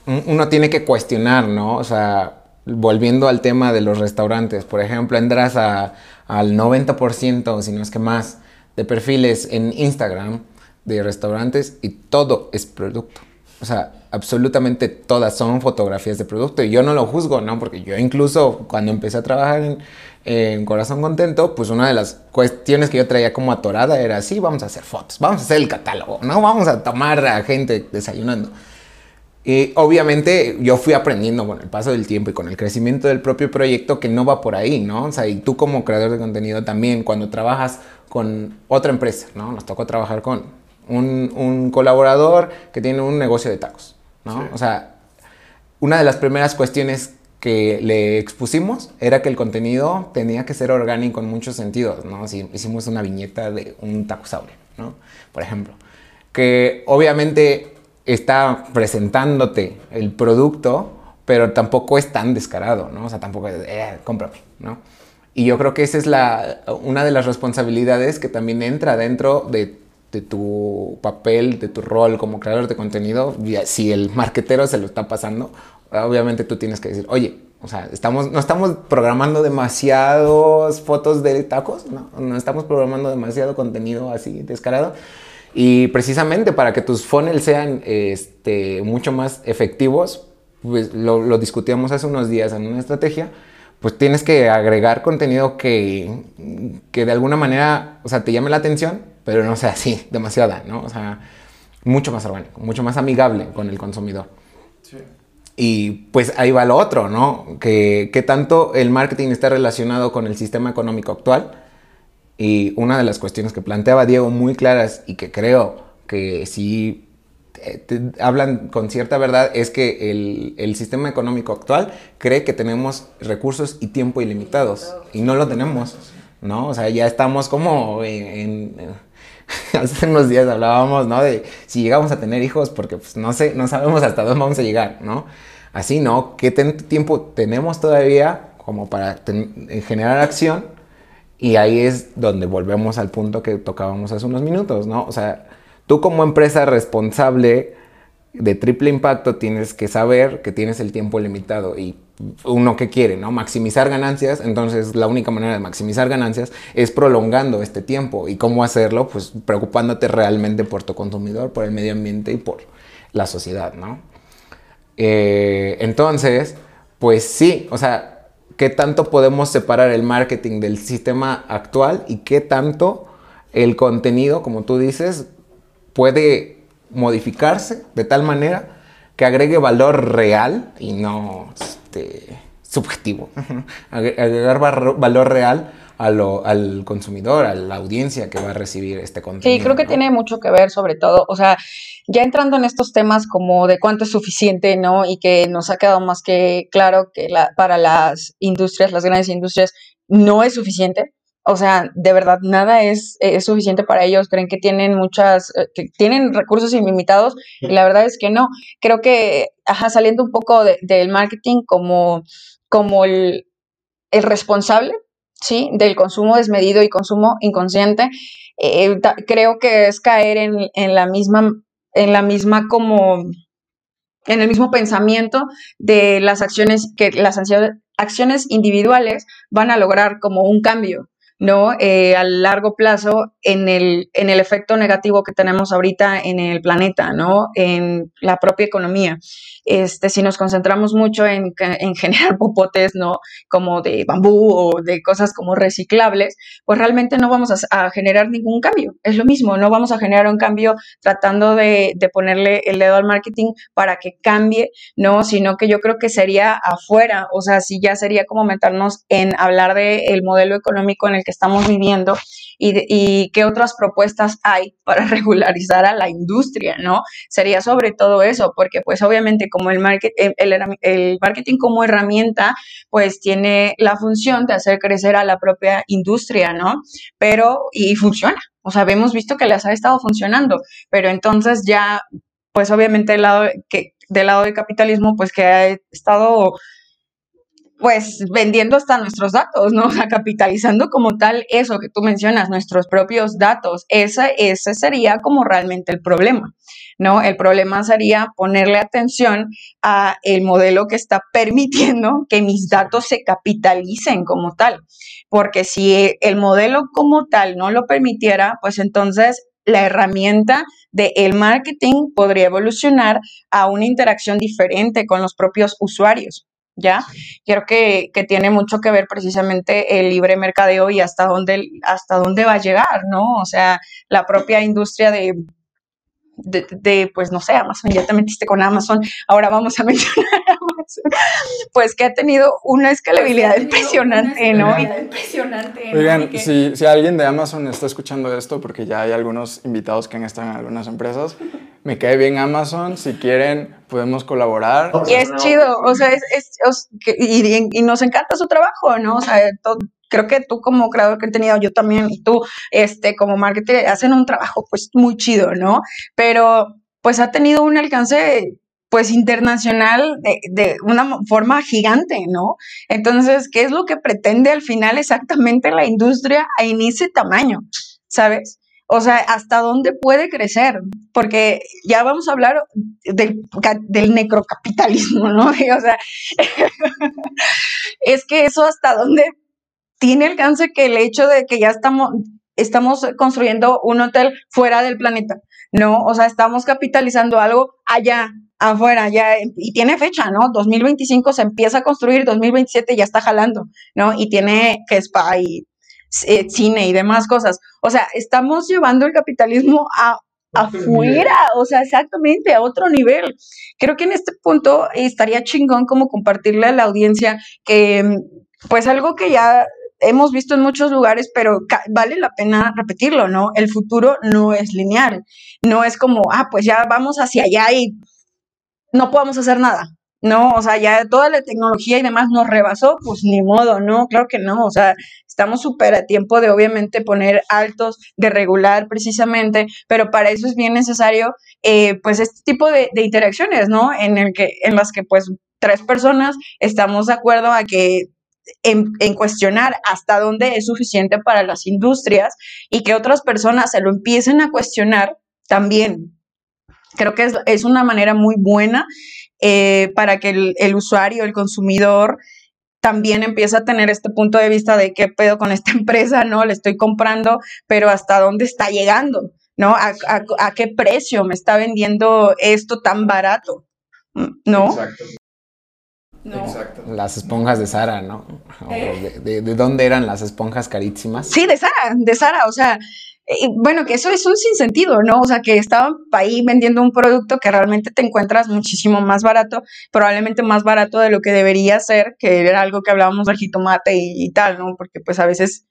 un- uno tiene que cuestionar, ¿no? O sea, volviendo al tema de los restaurantes, por ejemplo, entras a- al 90%, si no es que más, de perfiles en Instagram de restaurantes y todo es producto. O sea, absolutamente todas son fotografías de producto y yo no lo juzgo, ¿no? Porque yo incluso cuando empecé a trabajar en, en Corazón Contento, pues una de las cuestiones que yo traía como atorada era, sí, vamos a hacer fotos, vamos a hacer el catálogo, ¿no? Vamos a tomar a gente desayunando. Y obviamente yo fui aprendiendo con el paso del tiempo y con el crecimiento del propio proyecto que no va por ahí, ¿no? O sea, y tú como creador de contenido también, cuando trabajas con otra empresa, ¿no? Nos tocó trabajar con un, un colaborador que tiene un negocio de tacos, ¿no? Sí. O sea, una de las primeras cuestiones que le expusimos era que el contenido tenía que ser orgánico en muchos sentidos, ¿no? Si hicimos una viñeta de un tacosaurio, ¿no? Por ejemplo, que obviamente está presentándote el producto, pero tampoco es tan descarado, ¿no? O sea, tampoco es, eh, cómprame, ¿no? Y yo creo que esa es la, una de las responsabilidades que también entra dentro de, de tu papel, de tu rol como creador de contenido. Si el marquetero se lo está pasando, obviamente tú tienes que decir, oye, o sea, estamos, no estamos programando demasiadas fotos de tacos, ¿no? No estamos programando demasiado contenido así descarado. Y precisamente para que tus funnels sean este, mucho más efectivos, pues lo, lo discutíamos hace unos días en una estrategia, pues tienes que agregar contenido que, que de alguna manera, o sea, te llame la atención, pero no sea así, demasiada, ¿no? O sea, mucho más orgánico, mucho más amigable con el consumidor. Y pues ahí va lo otro, ¿no? Que, que tanto el marketing está relacionado con el sistema económico actual. Y una de las cuestiones que planteaba Diego muy claras y que creo que sí eh, te- hablan con cierta verdad es que el, el sistema económico actual cree que tenemos recursos y tiempo ilimitados y no lo tenemos, ¿no? O sea, ya estamos como en... en- [laughs] hace unos días hablábamos, ¿no? De si llegamos a tener hijos porque pues no sé, no sabemos hasta dónde vamos a llegar, ¿no? Así, ¿no? ¿Qué tiempo tenemos todavía como para eh, generar acción? Y ahí es donde volvemos al punto que tocábamos hace unos minutos, ¿no? O sea, Tú como empresa responsable de triple impacto tienes que saber que tienes el tiempo limitado y uno que quiere, ¿no? Maximizar ganancias, entonces la única manera de maximizar ganancias es prolongando este tiempo. ¿Y cómo hacerlo? Pues preocupándote realmente por tu consumidor, por el medio ambiente y por la sociedad, ¿no? Eh, entonces, pues sí, o sea, ¿qué tanto podemos separar el marketing del sistema actual y qué tanto el contenido, como tú dices, puede modificarse de tal manera que agregue valor real y no este, subjetivo. Agregar valor real al consumidor, a la audiencia que va a recibir este contenido. Sí, creo que tiene mucho que ver sobre todo, o sea, ya entrando en estos temas como de cuánto es suficiente, ¿no? Y que nos ha quedado más que claro que la, para las industrias, las grandes industrias, no es suficiente. O sea, de verdad, nada es, es suficiente para ellos. Creen que tienen muchas, eh, que tienen recursos ilimitados y la verdad es que no. Creo que, ajá, saliendo un poco del marketing como, como el, el responsable, ¿sí? Del consumo desmedido y consumo inconsciente, eh, creo que es caer en, en, la misma, en la misma como, en el mismo pensamiento de las acciones que las acciones individuales van a lograr como un cambio, ¿no? Eh, a largo plazo en el, en el efecto negativo que tenemos ahorita en el planeta, ¿no? En la propia economía. Este, si nos concentramos mucho en, en generar [laughs] popotes, ¿no? Como de bambú o de cosas como reciclables, pues realmente no vamos a, generar ningún cambio. Es lo mismo, no vamos a generar un cambio tratando de, de ponerle el dedo al marketing para que cambie, ¿no? Sino que yo creo que sería afuera, o sea, si ya sería como meternos en hablar del el modelo económico en el que estamos viviendo y, y, qué otras propuestas hay para [laughs] regularizar a la industria, ¿no? Sería sobre todo eso, porque pues obviamente como el, market, el, marketing como herramienta, pues tiene la función de hacer crecer a la propia industria, ¿no? Pero, y funciona. O sea, hemos visto que les ha estado funcionando, pero entonces ya, pues obviamente del lado, que, del lado del capitalismo, pues que ha estado pues vendiendo hasta nuestros datos, ¿no? [laughs] O sea, capitalizando como tal eso que tú mencionas, nuestros propios datos. Ese, ese sería como realmente el problema, ¿no? El problema sería ponerle atención a el modelo que está permitiendo que mis datos se capitalicen como tal. Porque si el modelo como tal no lo permitiera, pues entonces la herramienta del el marketing podría evolucionar a una interacción diferente con los propios usuarios. ¿Ya? Creo que, que, tiene mucho que ver precisamente el libre mercadeo y hasta dónde, hasta dónde va a llegar, ¿no? O sea, la propia industria de, de, pues no sé, Amazon, ya te metiste con Amazon, ahora vamos a [laughs] mencionar pues que ha tenido una escalabilidad impresionante, ¿no? Impresionante. Oigan, si, si alguien de Amazon está escuchando esto, porque ya hay algunos invitados que han estado en algunas empresas, me cae bien Amazon, si quieren podemos colaborar. Y es chido, o sea, es, es, y, y, nos encanta su trabajo, ¿no? O sea, todo, creo que tú como creador que he tenido, yo también, y tú, este, como marketer, hacen un trabajo pues muy chido, ¿no? Pero pues ha tenido un alcance pues internacional de, una forma gigante, ¿no? Entonces, ¿qué es lo que pretende al final exactamente la industria en ese tamaño? ¿Sabes? O sea, ¿hasta dónde puede crecer? Porque ya vamos a hablar del, necrocapitalismo, ¿no? [laughs] O sea, es que eso hasta dónde tiene alcance que el hecho de que ya estamos construyendo un hotel fuera del planeta, ¿no? O sea, estamos capitalizando algo allá, afuera, ya, y tiene fecha, ¿no? 2025 se empieza a construir, 2027 ya está jalando, ¿no? Y tiene que spa y eh, cine y demás cosas. O sea, estamos llevando el capitalismo a afuera, o sea, exactamente, a otro nivel. Creo que en este punto estaría chingón como compartirle a la audiencia que, pues algo que ya hemos visto en muchos lugares, pero vale la pena repetirlo, ¿no? El futuro no es lineal, no es como, ah, pues ya vamos hacia allá y no podemos hacer nada, ¿no? O sea, ya toda la tecnología y demás nos rebasó, pues ni modo, ¿no? Claro que no, o sea, estamos súper a tiempo de obviamente poner altos, de regular precisamente, pero para eso es bien necesario, eh, pues, este tipo de, interacciones, ¿no? En, el que, en las que, pues, tres personas estamos de acuerdo a que en, cuestionar hasta dónde es suficiente para las industrias y que otras personas se lo empiecen a cuestionar también. Creo que es, es una manera muy buena eh, para que el, el usuario, el consumidor, también empieza a tener este punto de vista de qué pedo con esta [laughs] empresa, ¿no? Le estoy comprando, pero hasta dónde está llegando, ¿no? ¿A, a- a qué precio me está vendiendo esto tan barato? ¿No? Exacto. No. Exacto. Las esponjas de Sara, ¿no? ¿Eh? de, de- de dónde eran las esponjas carísimas? Sí, de Sara, de Sara, o sea, bueno, que eso es un sinsentido, ¿no? O sea, que estaban ahí vendiendo un producto que realmente te encuentras muchísimo más barato, probablemente más barato de lo que debería ser, que era algo que hablábamos del jitomate y, y tal, ¿no? Porque pues a veces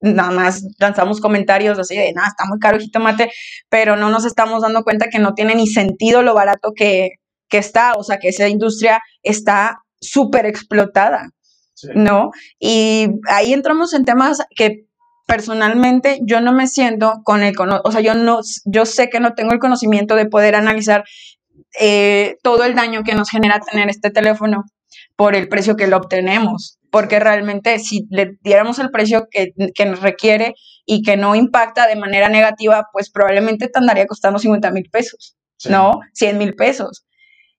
nada más lanzamos comentarios así de, nada, está muy caro el jitomate, pero no nos estamos dando cuenta que no tiene ni sentido lo barato que, que está, o sea, que esa industria está súper explotada. Sí. ¿no? Y ahí entramos en temas que personalmente yo no me siento con el o sea, yo no, yo sé que no tengo el conocimiento de poder analizar eh, todo el daño que nos genera tener este teléfono por el precio que lo obtenemos, porque realmente si le diéramos el precio que, que nos requiere y que no impacta de manera negativa, pues probablemente te andaría costando 50 mil pesos, Sí. ¿no? 100 mil pesos.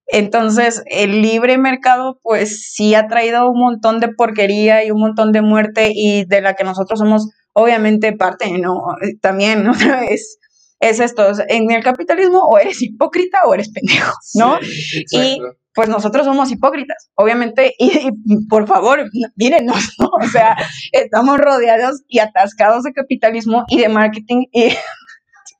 Entonces, el libre mercado, pues sí ha traído un montón de porquería y un montón de muerte y de la que nosotros somos obviamente parte, ¿no? Eh, También, otra [laughs] vez, es esto, en el capitalismo o eres hipócrita o eres pendejo, ¿no? Sí, Y pues nosotros somos hipócritas, obviamente, y, y por favor, mírenos, [laughs] ¿no? O sea, estamos rodeados y atascados de capitalismo y de marketing y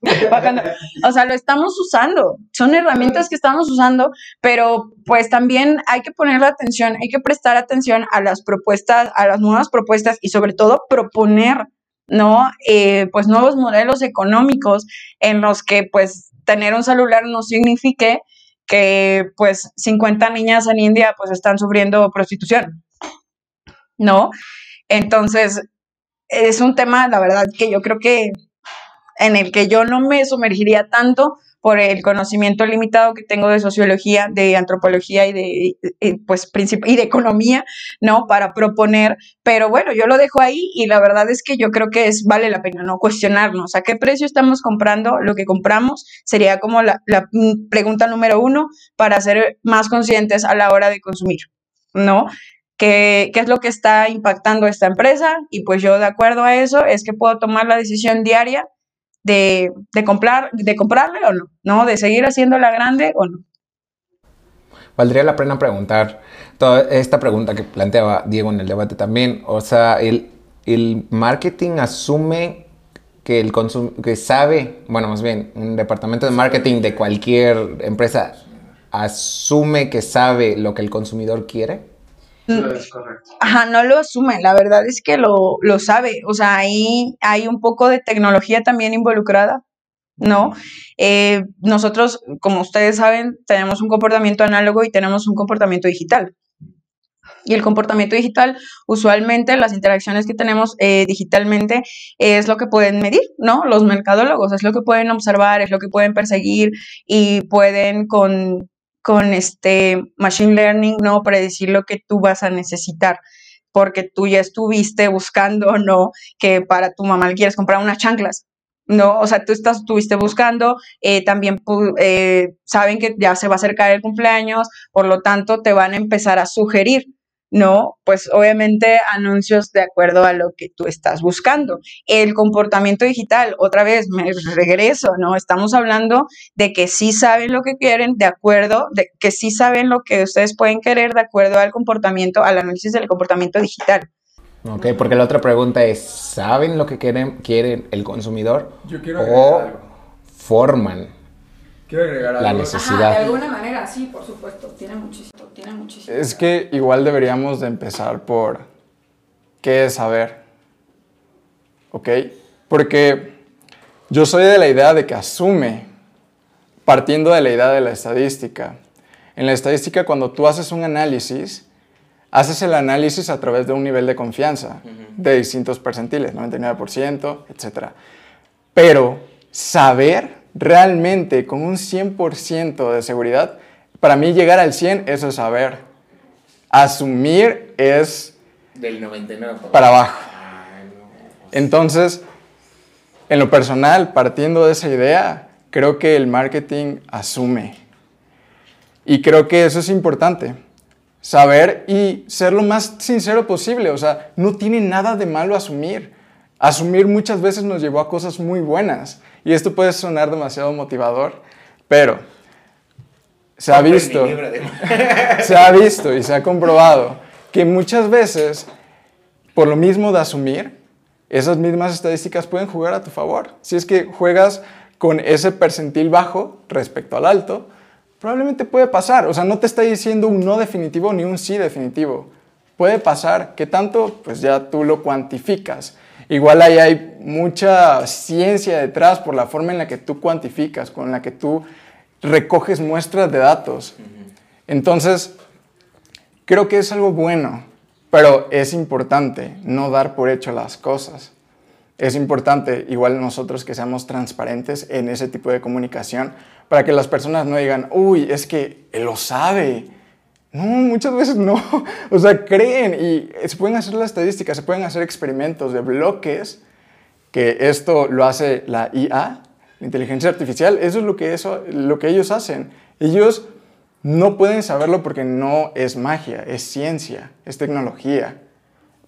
[laughs] bajando. O sea, lo estamos usando, son herramientas que estamos usando, pero pues también hay que ponerle atención, hay que prestar atención a las propuestas, a las nuevas propuestas y sobre todo proponer, ¿no? Eh, pues nuevos modelos económicos en los que pues tener un celular no signifique que pues 50 niñas en India pues están sufriendo prostitución, ¿no? Entonces, es un tema, la verdad, que yo creo que en el que yo no me sumergiría tanto por el conocimiento limitado que tengo de sociología, de antropología y de, y, pues, y de economía, ¿no? Para proponer, pero bueno, yo lo dejo ahí y la verdad es que yo creo que es, vale la pena, ¿no? Cuestionarnos a qué precio estamos comprando lo que compramos, sería como la, la pregunta número uno para ser más conscientes a la hora de consumir, ¿no? ¿Qué, ¿Qué es lo que está impactando esta empresa? Y pues yo de acuerdo a eso es que puedo tomar la decisión diaria de, de, comprar, de comprarle o no, ¿no? De seguir haciéndola grande o no. Valdría la pena preguntar toda esta pregunta que planteaba Diego en el debate también. O sea, el, el marketing asume que el que sabe, bueno, más bien, un departamento de marketing de cualquier empresa asume que sabe lo que el consumidor quiere. Es correcto. Ajá, no lo asume, la verdad es que lo, lo sabe. O sea, ahí hay un poco de tecnología también involucrada, ¿no? Eh, nosotros, como ustedes saben, tenemos un comportamiento análogo y tenemos un comportamiento digital. Y el comportamiento digital, usualmente las interacciones que tenemos eh, digitalmente es lo que pueden medir, ¿no? Los mercadólogos, es lo que pueden observar, es lo que pueden perseguir y pueden con, con este machine learning, ¿no? Predecir lo que tú vas a necesitar porque tú ya estuviste buscando, [laughs] ¿no? Que para tu mamá le quieres comprar unas chanclas, ¿no? O sea, tú estás, estuviste buscando, eh, también eh, saben que ya se va a acercar el cumpleaños, por lo tanto te van a empezar a sugerir, ¿no? Pues obviamente anuncios de acuerdo a lo que tú estás buscando. El comportamiento digital, otra vez, me regreso, ¿no? Estamos hablando de que sí saben lo que quieren de acuerdo, de que sí saben lo que ustedes pueden querer de acuerdo al comportamiento, al análisis del comportamiento digital. Ok, porque la otra pregunta es, ¿saben lo que quieren, quieren el consumidor? Yo quiero o forman Quiero agregar la algo. necesidad. Ajá, de alguna manera, sí, por supuesto. Tiene muchísimo, tiene muchísimo. Es que igual deberíamos de empezar por qué es saber. ¿Ok? Porque yo soy de la idea de que asume, partiendo de la idea de la estadística. En la estadística, cuando tú haces un análisis, haces el análisis a través de un nivel de confianza de distintos percentiles, 99%, etc. Pero saber realmente con un 100% de seguridad, para mí llegar al 100 eso es saber. Asumir es Del 99%. para abajo. Entonces, en lo personal, partiendo de esa idea, creo que el marketing asume. Y creo que eso es importante. Saber y ser lo más sincero posible. O sea, no tiene nada de malo asumir. Asumir muchas veces nos llevó a cosas muy buenas. Y esto puede sonar demasiado motivador, pero se ha visto, [laughs] se ha visto y se ha comprobado que muchas veces, por lo mismo de asumir, esas mismas estadísticas pueden jugar a tu favor. Si es que juegas con ese percentil bajo respecto al alto, probablemente puede pasar. O sea, no te está diciendo un no definitivo ni un sí definitivo. Puede pasar. que tanto? Pues ya tú lo cuantificas. Igual ahí hay mucha ciencia detrás por la forma en la que tú cuantificas, con la que tú recoges muestras de datos. Entonces, creo que es algo bueno, pero es importante no dar por hecho las cosas. Es importante, igual nosotros, que seamos transparentes en ese tipo de comunicación para que las personas no digan, uy, es que él lo sabe. No, muchas veces no. [laughs] O sea, creen y se pueden hacer las estadísticas, se pueden hacer experimentos de bloques, que esto lo hace la IA, la inteligencia artificial. Eso es lo que, eso, lo que ellos hacen. Ellos no pueden saberlo porque no es magia, es ciencia, es tecnología.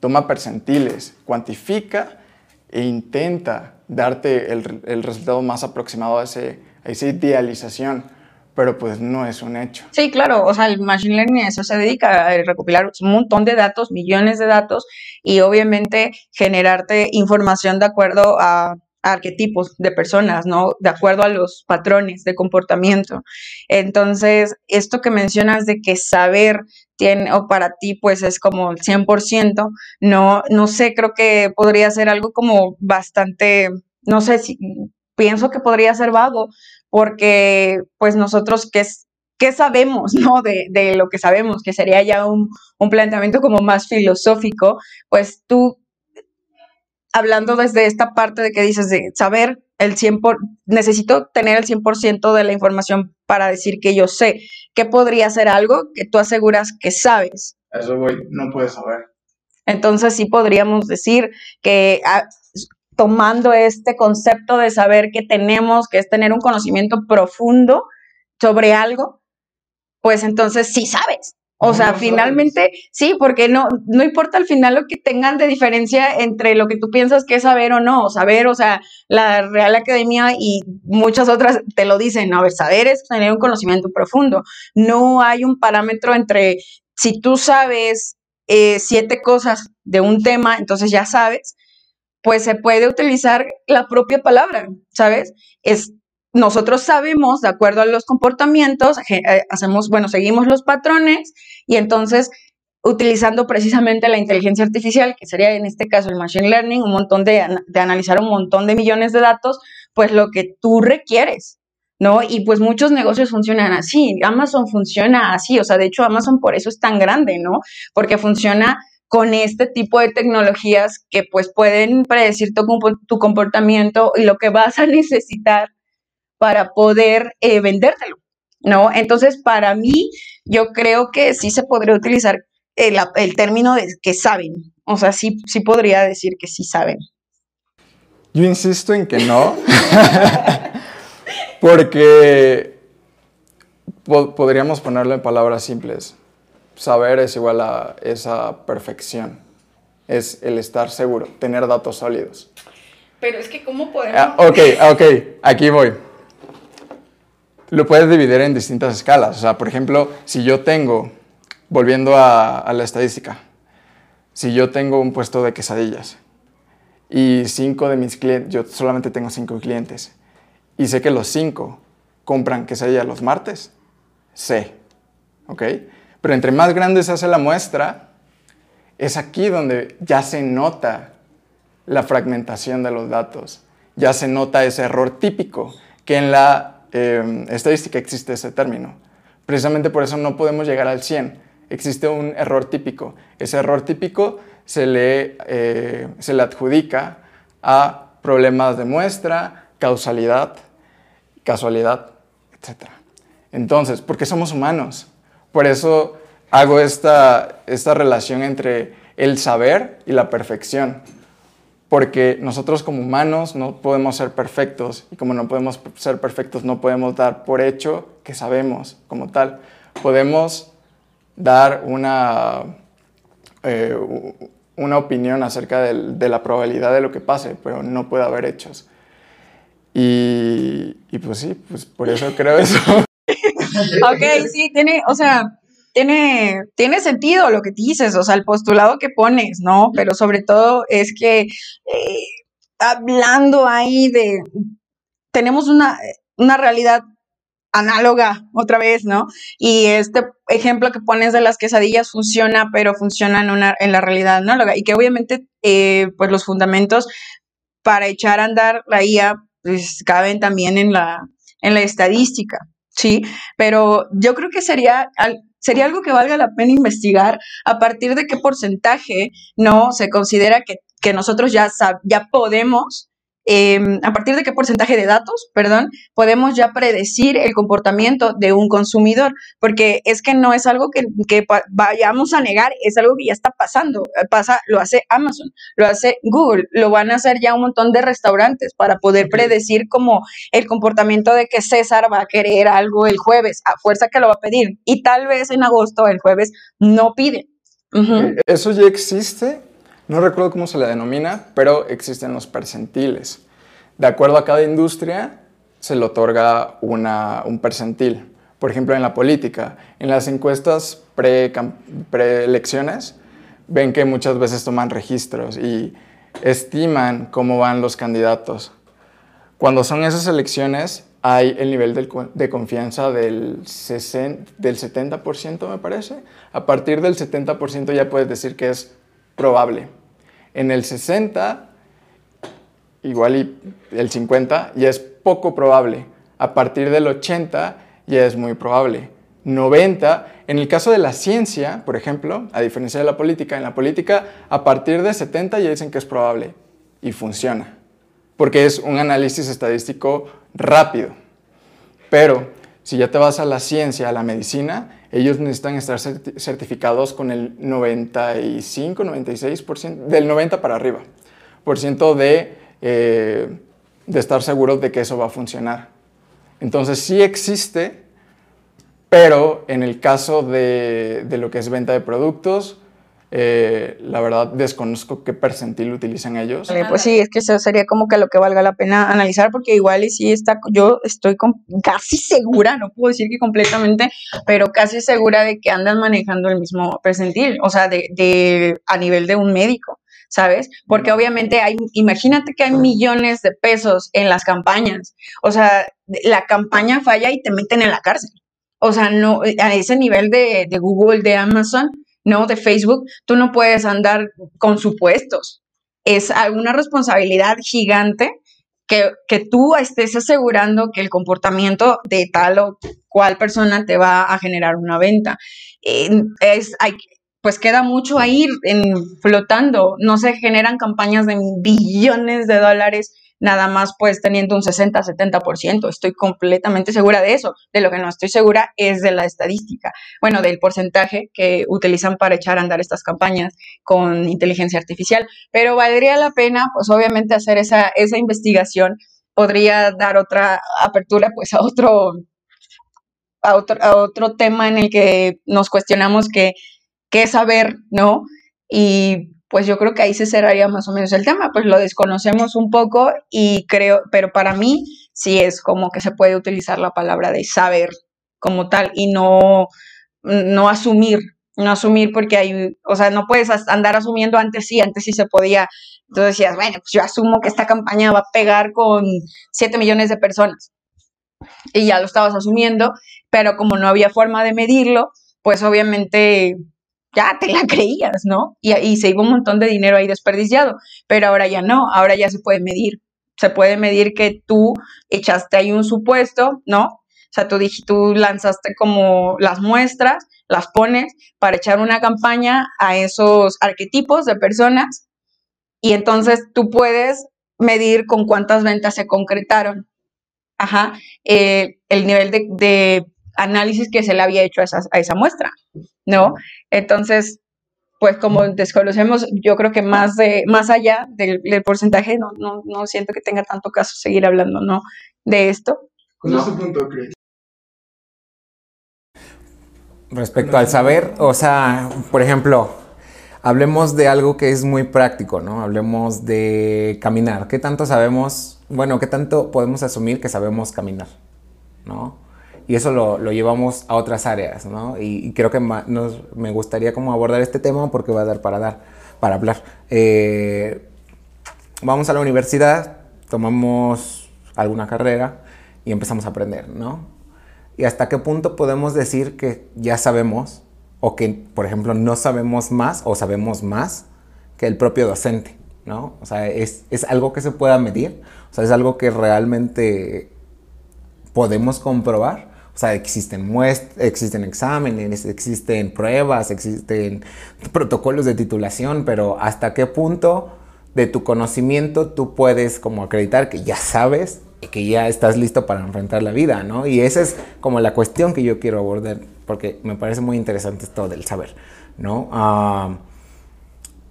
Toma percentiles, cuantifica e intenta darte el, el resultado más aproximado a ese esa idealización, pero pues no es un hecho. Sí, claro, o sea, el Machine Learning eso se dedica a recopilar un montón de datos, millones de datos, y obviamente generarte información de acuerdo a arquetipos de personas, ¿no? De acuerdo a los patrones de comportamiento. Entonces, esto que mencionas de que saber tiene, o para ti, pues es como el 100%, no, no sé, creo que podría ser algo como bastante, no sé si pienso que podría ser vago, porque pues nosotros, ¿qué, qué sabemos, [laughs] no? De, de, lo que sabemos, que sería ya un, un planteamiento como más filosófico, pues tú, hablando desde esta parte de que dices de saber el 100%, por, necesito tener el 100% de la información para decir que yo sé, ¿qué podría ser algo que tú aseguras que sabes? Eso voy, no puedes saber. Entonces sí podríamos decir que ah, tomando este concepto de saber que tenemos, que es tener un conocimiento profundo sobre algo, pues entonces sí sabes. O sea, finalmente, sí, porque no, no importa al final lo que tengan de diferencia entre lo que tú piensas que es saber o no, saber, o sea, la Real Academia y muchas otras te lo dicen, no, a ver, saber es tener un conocimiento profundo. No hay un parámetro entre si tú sabes eh, siete cosas de un tema, entonces ya sabes, pues se puede utilizar la propia palabra, ¿sabes? Es nosotros sabemos, de acuerdo a los comportamientos, eh, hacemos, bueno, seguimos los patrones y entonces utilizando precisamente la inteligencia artificial, que sería en este caso el machine learning, un montón de, de analizar un montón de millones de datos, pues lo que tú requieres, ¿no? Y pues muchos negocios funcionan así, Amazon funciona así, o sea, de hecho Amazon por eso es tan grande, ¿no? Porque funciona con este tipo de tecnologías que pues pueden predecir tu, comportamiento y lo que vas a [laughs] necesitar para poder eh, vendértelo, ¿no? Entonces, para mí, yo creo que sí se podría utilizar el, el término de que saben, o sea, sí, sí podría decir que sí saben. Yo insisto en que no, [laughs] porque podríamos ponerlo en palabras simples saber es igual a esa perfección. Es el estar seguro, tener datos sólidos. Pero es que, ¿cómo podemos...? Ah, ok, ok, aquí voy. Lo puedes dividir en distintas escalas. O sea, por ejemplo, si yo tengo, volviendo a, a la estadística, si yo tengo un puesto de quesadillas y cinco de mis clientes, yo solamente tengo cinco clientes, y sé que los cinco compran quesadillas los martes, sé, ¿ok? Pero entre más grande se hace la muestra, es aquí donde ya se nota la fragmentación de los datos, ya se nota ese error típico, que en la em, estadística existe ese término. Precisamente por eso no podemos llegar al 100. Existe un error típico. Ese error típico se le, eh, se le adjudica a problemas de muestra, causalidad, casualidad, etc. Entonces, porque somos humanos, por eso hago esta, esta relación entre el saber y la perfección. porque nosotros como humanos no podemos ser perfectos y como no podemos ser perfectos no podemos dar por hecho que sabemos como tal. Podemos dar una, eh, una opinión acerca de la probabilidad de lo que pase, pero no puede haber hechos. Y, y pues sí, pues por eso creo eso. [laughs] ok, sí, tiene, o sea, tiene, tiene sentido lo que dices, o sea, el postulado que pones, ¿no? Pero sobre todo es que eh, hablando ahí de, tenemos una, una realidad análoga otra vez, ¿no? Y este ejemplo que pones de las quesadillas funciona, pero funciona en, una, en la realidad análoga y que obviamente eh, pues los fundamentos para echar a andar la IA pues caben también en la, en la estadística, ¿sí? Pero yo creo que sería, sería algo que valga la pena investigar a partir de qué porcentaje no se considera que, que nosotros ya, ya podemos Em, a partir de qué porcentaje de datos, perdón, podemos ya predecir el comportamiento de un consumidor, porque es que no es algo que, vayamos a negar, es algo que ya está pasando. Pasa, lo hace Amazon, lo hace Google, lo van a hacer ya un montón de restaurantes para poder predecir como el comportamiento de que César va a querer algo el jueves, a fuerza que lo va a pedir, y tal vez en agosto, el jueves, no pide. Eh, eso ya existe no recuerdo cómo se le denomina, pero existen los percentiles. De acuerdo a cada industria, se le otorga un percentil. Por ejemplo, en la política, en las encuestas preelecciones, ven que muchas veces toman registros y estiman cómo van los candidatos. Cuando son esas elecciones, hay el nivel de confianza del, 60, del 70%, me parece. A partir del 70% ya puedes decir que es probable. En el 60, igual y el 50, ya es poco probable. A partir del 80, ya es muy probable. 90, en el caso de la ciencia, por ejemplo, a diferencia de la política, en la política a partir de 70 ya dicen que es probable y funciona, porque es un análisis estadístico rápido. Pero si ya te vas a la ciencia, a la medicina, ellos necesitan estar certificados con el 95, 96%, del 90 para arriba, por ciento de, eh, de estar seguros de que eso va a funcionar. Entonces sí existe, pero en el caso de, de lo que es venta de productos, eh, la verdad desconozco qué percentil utilizan ellos. pues sí, es que eso sería como que lo que valga la pena analizar porque igual y sí está, yo estoy casi segura, no puedo decir que completamente, pero casi segura de que andan manejando el mismo percentil, o sea, de, de a nivel de un médico. ¿sabes? Porque obviamente hay, imagínate que hay millones de pesos en las campañas, o sea, la campaña falla y te meten en la cárcel. O sea, no, a ese nivel de, de Google, de Amazon, ¿no? De Facebook, tú no puedes andar con supuestos. Es una responsabilidad gigante que, que, tú estés asegurando que el comportamiento de tal o cual persona te va a generar una venta. es, pues queda mucho ahí en, flotando. No se generan campañas de billones de dólares nada más pues teniendo un 60-70%. Estoy completamente segura de eso. De lo que no estoy segura es de la estadística, bueno, del porcentaje que utilizan para echar a andar estas campañas con inteligencia artificial. Pero valdría la pena, pues obviamente, hacer esa, esa investigación. Podría dar otra apertura pues a otro, a otro, a otro tema en el que nos cuestionamos qué saber, ¿no? Y pues yo creo que ahí se cerraría más o menos el tema, pues lo desconocemos un poco y creo, pero para mí sí es como que se puede utilizar la palabra de saber como tal y no, no asumir, no asumir porque hay, o sea, no puedes andar asumiendo antes sí, antes sí se podía, entonces decías, bueno, pues yo asumo que esta campaña va a pegar con 7 millones de personas y ya lo estabas asumiendo, pero como no había forma de medirlo, pues obviamente ya te la creías, ¿no? Y, y se iba un montón de dinero ahí desperdiciado, pero ahora ya no, ahora ya se puede medir. Se puede medir que tú echaste ahí un supuesto, ¿no? O sea, tú, tú lanzaste como las muestras, las pones para echar una campaña a esos arquetipos de personas y entonces tú puedes medir con cuántas ventas se concretaron. Ajá, eh, el nivel de, análisis que se le había hecho a esa muestra. ¿no? Entonces, pues como desconocemos, yo creo que más de más allá del, del porcentaje, no, no, no siento que tenga tanto caso seguir hablando, ¿no? De esto. ¿Cuál es tu punto, Chris? Respecto al saber, o sea, por ejemplo, hablemos de algo que es muy práctico, ¿no? Hablemos de caminar. ¿Qué tanto sabemos, bueno, qué tanto podemos asumir que sabemos caminar, ¿no? Y eso lo, lo llevamos a otras áreas, ¿no? Y, y creo que nos, me gustaría como abordar este tema porque va a dar para dar, para hablar. Eh, vamos a la universidad, tomamos alguna carrera y empezamos a aprender, ¿no? ¿Y hasta qué punto podemos decir que ya sabemos o que, por ejemplo, no sabemos más o sabemos más que el propio docente, ¿no? O sea, es, es algo que se pueda medir, o sea, es algo que realmente podemos comprobar. O sea, existen muest existen exámenes, existen pruebas, existen protocolos de titulación, pero hasta qué punto de tu conocimiento tú puedes como acreditar que ya sabes y que ya estás listo para enfrentar la vida, ¿no? Y esa es como la cuestión que yo quiero abordar, porque me parece muy interesante esto del saber, ¿no? Ah,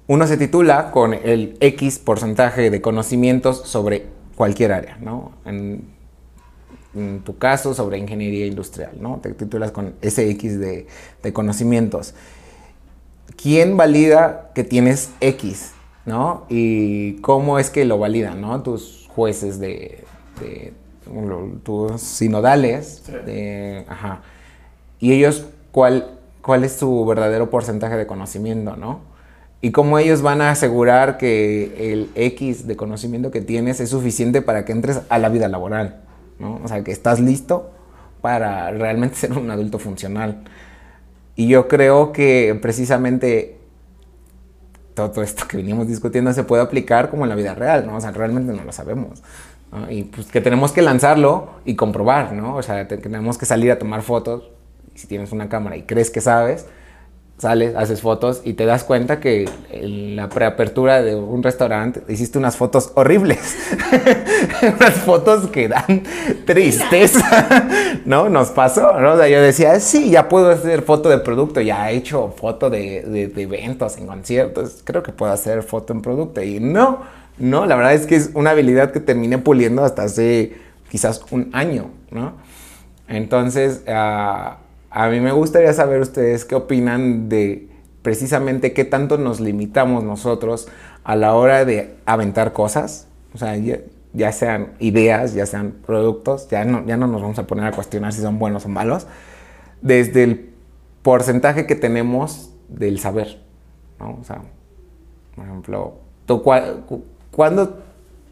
uno se titula con el X porcentaje de conocimientos sobre cualquier área, ¿no? En tu caso, sobre ingeniería industrial, ¿no? Te titulas con ese X de, de conocimientos. ¿Quién valida que tienes X, ¿no? Y cómo es que lo validan, ¿no? Tus jueces de, tus sinodales, de- ajá. Y ellos, ¿cuál, ¿cuál es su verdadero porcentaje de conocimiento, no? Y cómo ellos van a asegurar que el X de conocimiento que tienes es suficiente para que entres a la vida laboral, ¿no? O sea, que estás listo para realmente [laughs] ser un adulto funcional. Y yo creo que precisamente todo esto que venimos discutiendo se puede aplicar como en la vida real, ¿no? O sea, realmente no lo sabemos. ¿no? Y pues que tenemos que lanzarlo y comprobar, ¿no? O sea, te- tenemos que salir a tomar fotos. Si tienes una cámara y crees que sabes, sales, haces fotos y te das cuenta que en la preapertura de un restaurante hiciste unas fotos horribles. [laughs] unas fotos que dan tristeza, [laughs] ¿no? Nos pasó, ¿no? Yo decía, sí, ya puedo hacer foto de producto, ya he hecho foto de, de- eventos, en conciertos, creo que puedo hacer foto en producto. Y no, no, la verdad es que es una habilidad que terminé puliendo hasta hace quizás un año, ¿no? Entonces, ah, a mí me gustaría saber ustedes qué opinan de precisamente qué tanto nos limitamos nosotros a la hora de aventar cosas, o sea, ya, sean ideas, ya sean productos, ya no, ya no nos vamos a poner a cuestionar si son buenos o malos, desde el porcentaje que tenemos del saber, ¿no? O sea, por ejemplo, ¿tú cuándo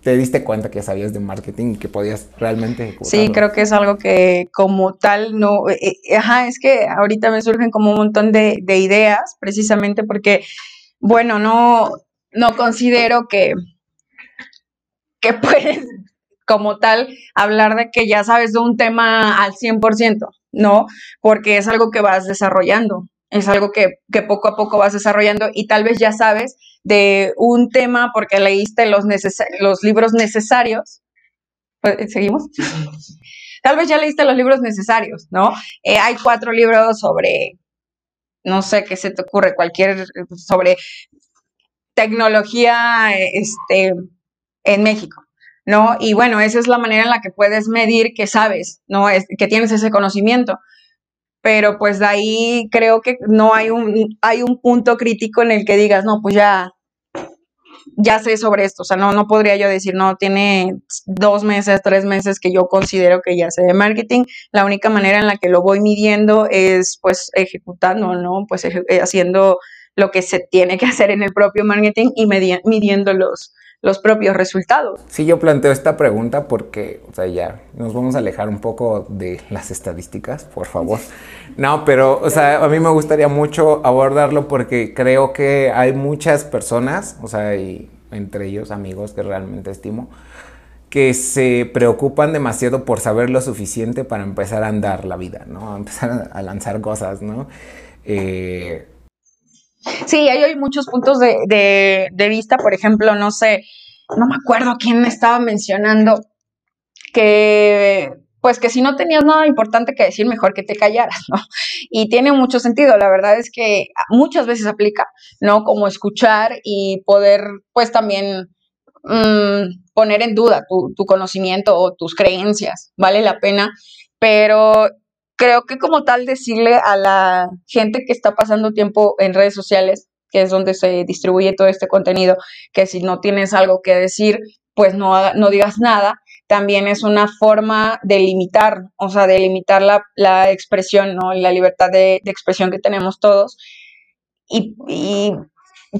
te diste cuenta que sabías de marketing y que podías realmente? Sí, creo que es algo que como tal no, eh, eh, ajá, es que ahorita me surgen como un montón de, de ideas, precisamente porque, bueno, no, no considero que, que [laughs] puedes como tal hablar de que ya sabes de un tema al 100%, ¿no? Porque es algo que vas desarrollando, es algo que, que poco a poco vas desarrollando y tal vez ya sabes de un tema porque leíste los, necesa- los libros necesarios. Pues, ¿Seguimos? Tal vez ya leíste los libros necesarios, ¿no? Eh, hay cuatro libros sobre, no sé qué se te ocurre, cualquier, sobre tecnología eh, este, en México, ¿no? Y bueno, esa es la manera en la que puedes medir que sabes, ¿no? Es, que tienes ese conocimiento. Pero pues de ahí creo que no hay un, hay un punto crítico en el que digas, no, pues ya, ya sé sobre esto. O sea, no, no podría yo decir, no, tiene dos meses, tres meses que yo considero que ya sé de marketing. La única manera en la que lo voy midiendo es pues ejecutando, ¿no? Pues eh, haciendo lo que se tiene que hacer en el propio marketing y midiendo los, los propios resultados. Sí, yo planteo esta pregunta porque, o sea, ya nos vamos a alejar un poco de las estadísticas, por favor. No, pero, o sea, a mí me gustaría mucho abordarlo porque creo que hay muchas personas, o sea, y entre ellos amigos que realmente estimo, que se preocupan demasiado por saber lo suficiente para empezar a andar la vida, ¿no? A empezar a lanzar cosas, ¿no? Eh, Sí, ahí hay muchos puntos de, de- de vista. Por ejemplo, no sé, no me acuerdo quién me estaba mencionando que pues que si no tenías nada importante que decir, mejor que te callaras, ¿no? Y tiene mucho sentido, la verdad es que muchas veces aplica, ¿no? Como escuchar y poder, pues también mm, poner en duda tu, tu conocimiento o tus creencias, vale la pena, pero creo que como tal decirle a la gente que está pasando tiempo en redes sociales, que es donde se distribuye todo este contenido, que si no tienes algo que decir, pues no, no digas nada, también es una forma de limitar, o sea, de limitar la, la expresión, ¿no? La libertad de, expresión que tenemos todos. Y,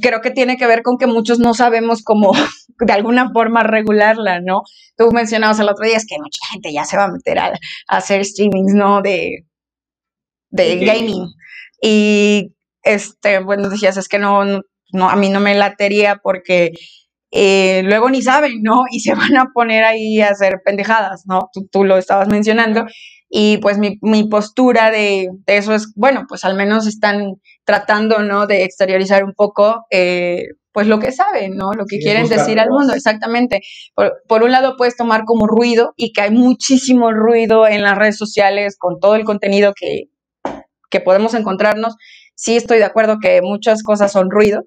creo que tiene que ver con que muchos no sabemos cómo [laughs] de alguna forma regularla, ¿no? Tú mencionabas el otro día, es que mucha gente ya se va a meter a, a hacer streamings, ¿no? De, de gaming. Y, este, bueno, decías, es que no, no, a mí no me latería porque eh, luego ni saben, ¿no? [laughs] Y se van a poner ahí a hacer pendejadas, ¿no? Tú, tú lo estabas mencionando. Y pues mi, mi postura de, de, eso es, bueno, pues al menos están tratando, ¿no? De exteriorizar un poco, eh, pues lo que saben, ¿no? Lo que sí, quieren decir al mundo, exactamente. Por, por, un lado puedes tomar como ruido y que hay muchísimo ruido en las redes sociales con todo el contenido que, que podemos encontrarnos. Sí estoy de acuerdo que muchas cosas son ruido,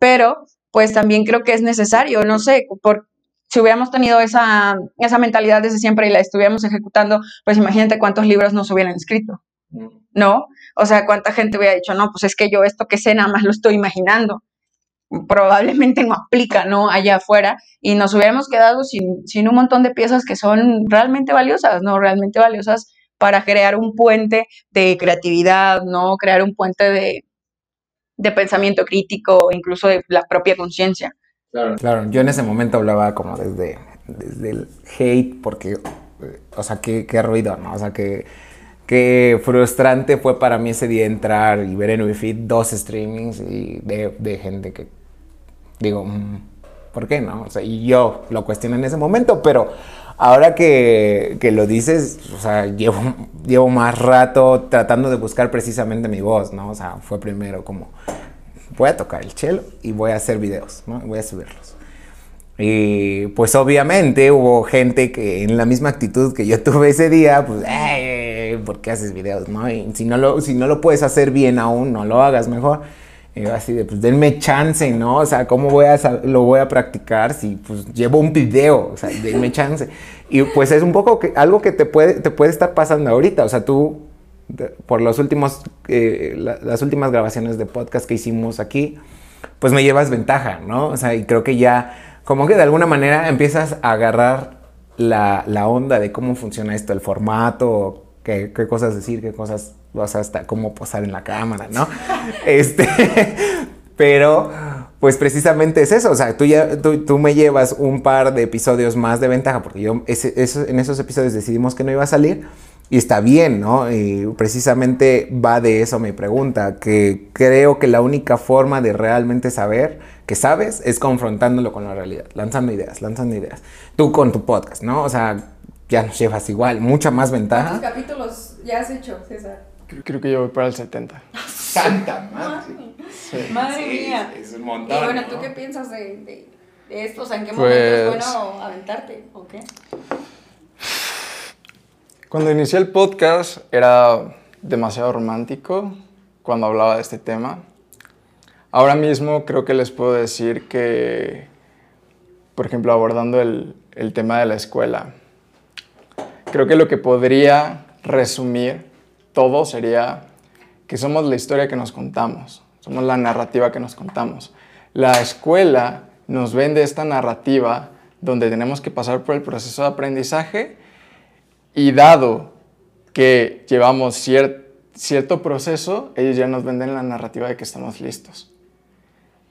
pero pues también creo que es necesario, no sé, por, si hubiéramos tenido esa, esa mentalidad desde siempre y la estuviéramos ejecutando, pues imagínate cuántos libros nos hubieran escrito, ¿no? O sea, cuánta gente hubiera dicho, no, pues es que yo esto que sé nada más lo estoy imaginando. Probablemente no aplica, ¿no? Allá afuera y nos hubiéramos quedado sin, sin un montón de piezas que son realmente valiosas, ¿no? Realmente valiosas para crear un puente de creatividad, ¿no? Crear un puente de, de pensamiento crítico, incluso de la propia conciencia. Claro. claro, yo en ese momento hablaba como desde, desde el hate, porque, o sea, qué, qué ruido, ¿no? O sea, que, qué frustrante fue para mí ese día entrar y ver en feed dos streamings y de, de gente que, digo, ¿por qué no? O sea, y yo lo cuestioné en ese momento, pero ahora que, que, lo dices, o sea, llevo, llevo más rato tratando de buscar precisamente mi voz, ¿no? O sea, fue primero como, voy a tocar el cello y voy a hacer videos, ¿no? Voy a subirlos. Y pues obviamente hubo gente que en la misma actitud que yo tuve ese día, pues, ¿por qué haces videos, no? Y si no lo, si no lo puedes hacer bien aún, no lo hagas mejor. Y así de, pues denme chance, ¿no? O sea, ¿cómo voy a, lo voy a practicar si pues llevo un video? O sea, denme chance. Y pues es un poco que, algo que te puede, te puede estar pasando ahorita. O sea, tú, por los últimos, eh, la, las últimas grabaciones de podcast que hicimos aquí, pues me llevas ventaja, ¿no? O sea, y creo que ya, como que de alguna manera empiezas a agarrar la, la onda de cómo funciona esto, el formato, qué, qué cosas decir, qué cosas sea, hasta cómo posar en la cámara, ¿no? [laughs] este, [laughs] pero, pues precisamente es eso, o sea, tú, ya, tú, tú, me llevas un par de episodios más de ventaja, porque yo ese, eso, en esos episodios decidimos que no iba a salir, y está bien, ¿no? Y precisamente va de eso mi pregunta, que creo que la única forma de realmente saber que sabes es confrontándolo con la realidad, lanzando ideas, lanzando ideas. Tú con tu podcast, ¿no? O sea, ya nos llevas igual, mucha más ventaja. ¿Cuántos capítulos ya has hecho, César? Creo que yo voy para el 70. [laughs] ¡Santa madre! Sí. Madre Sí, mía. Es un montón. Y bueno, ¿no? ¿tú qué piensas de, de, de esto? O sea, ¿en qué Pues- momento es bueno aventarte? ¿O qué? Cuando inicié el podcast era demasiado romántico cuando hablaba de este tema. Ahora mismo creo que les puedo decir que, por ejemplo, abordando el, el tema de la escuela, creo que lo que podría resumir todo sería que somos la historia que nos contamos, somos la narrativa que nos contamos. La escuela nos vende esta narrativa donde tenemos que pasar por el proceso de aprendizaje y dado que llevamos cier cierto proceso, ellos ya nos venden la narrativa de que estamos listos.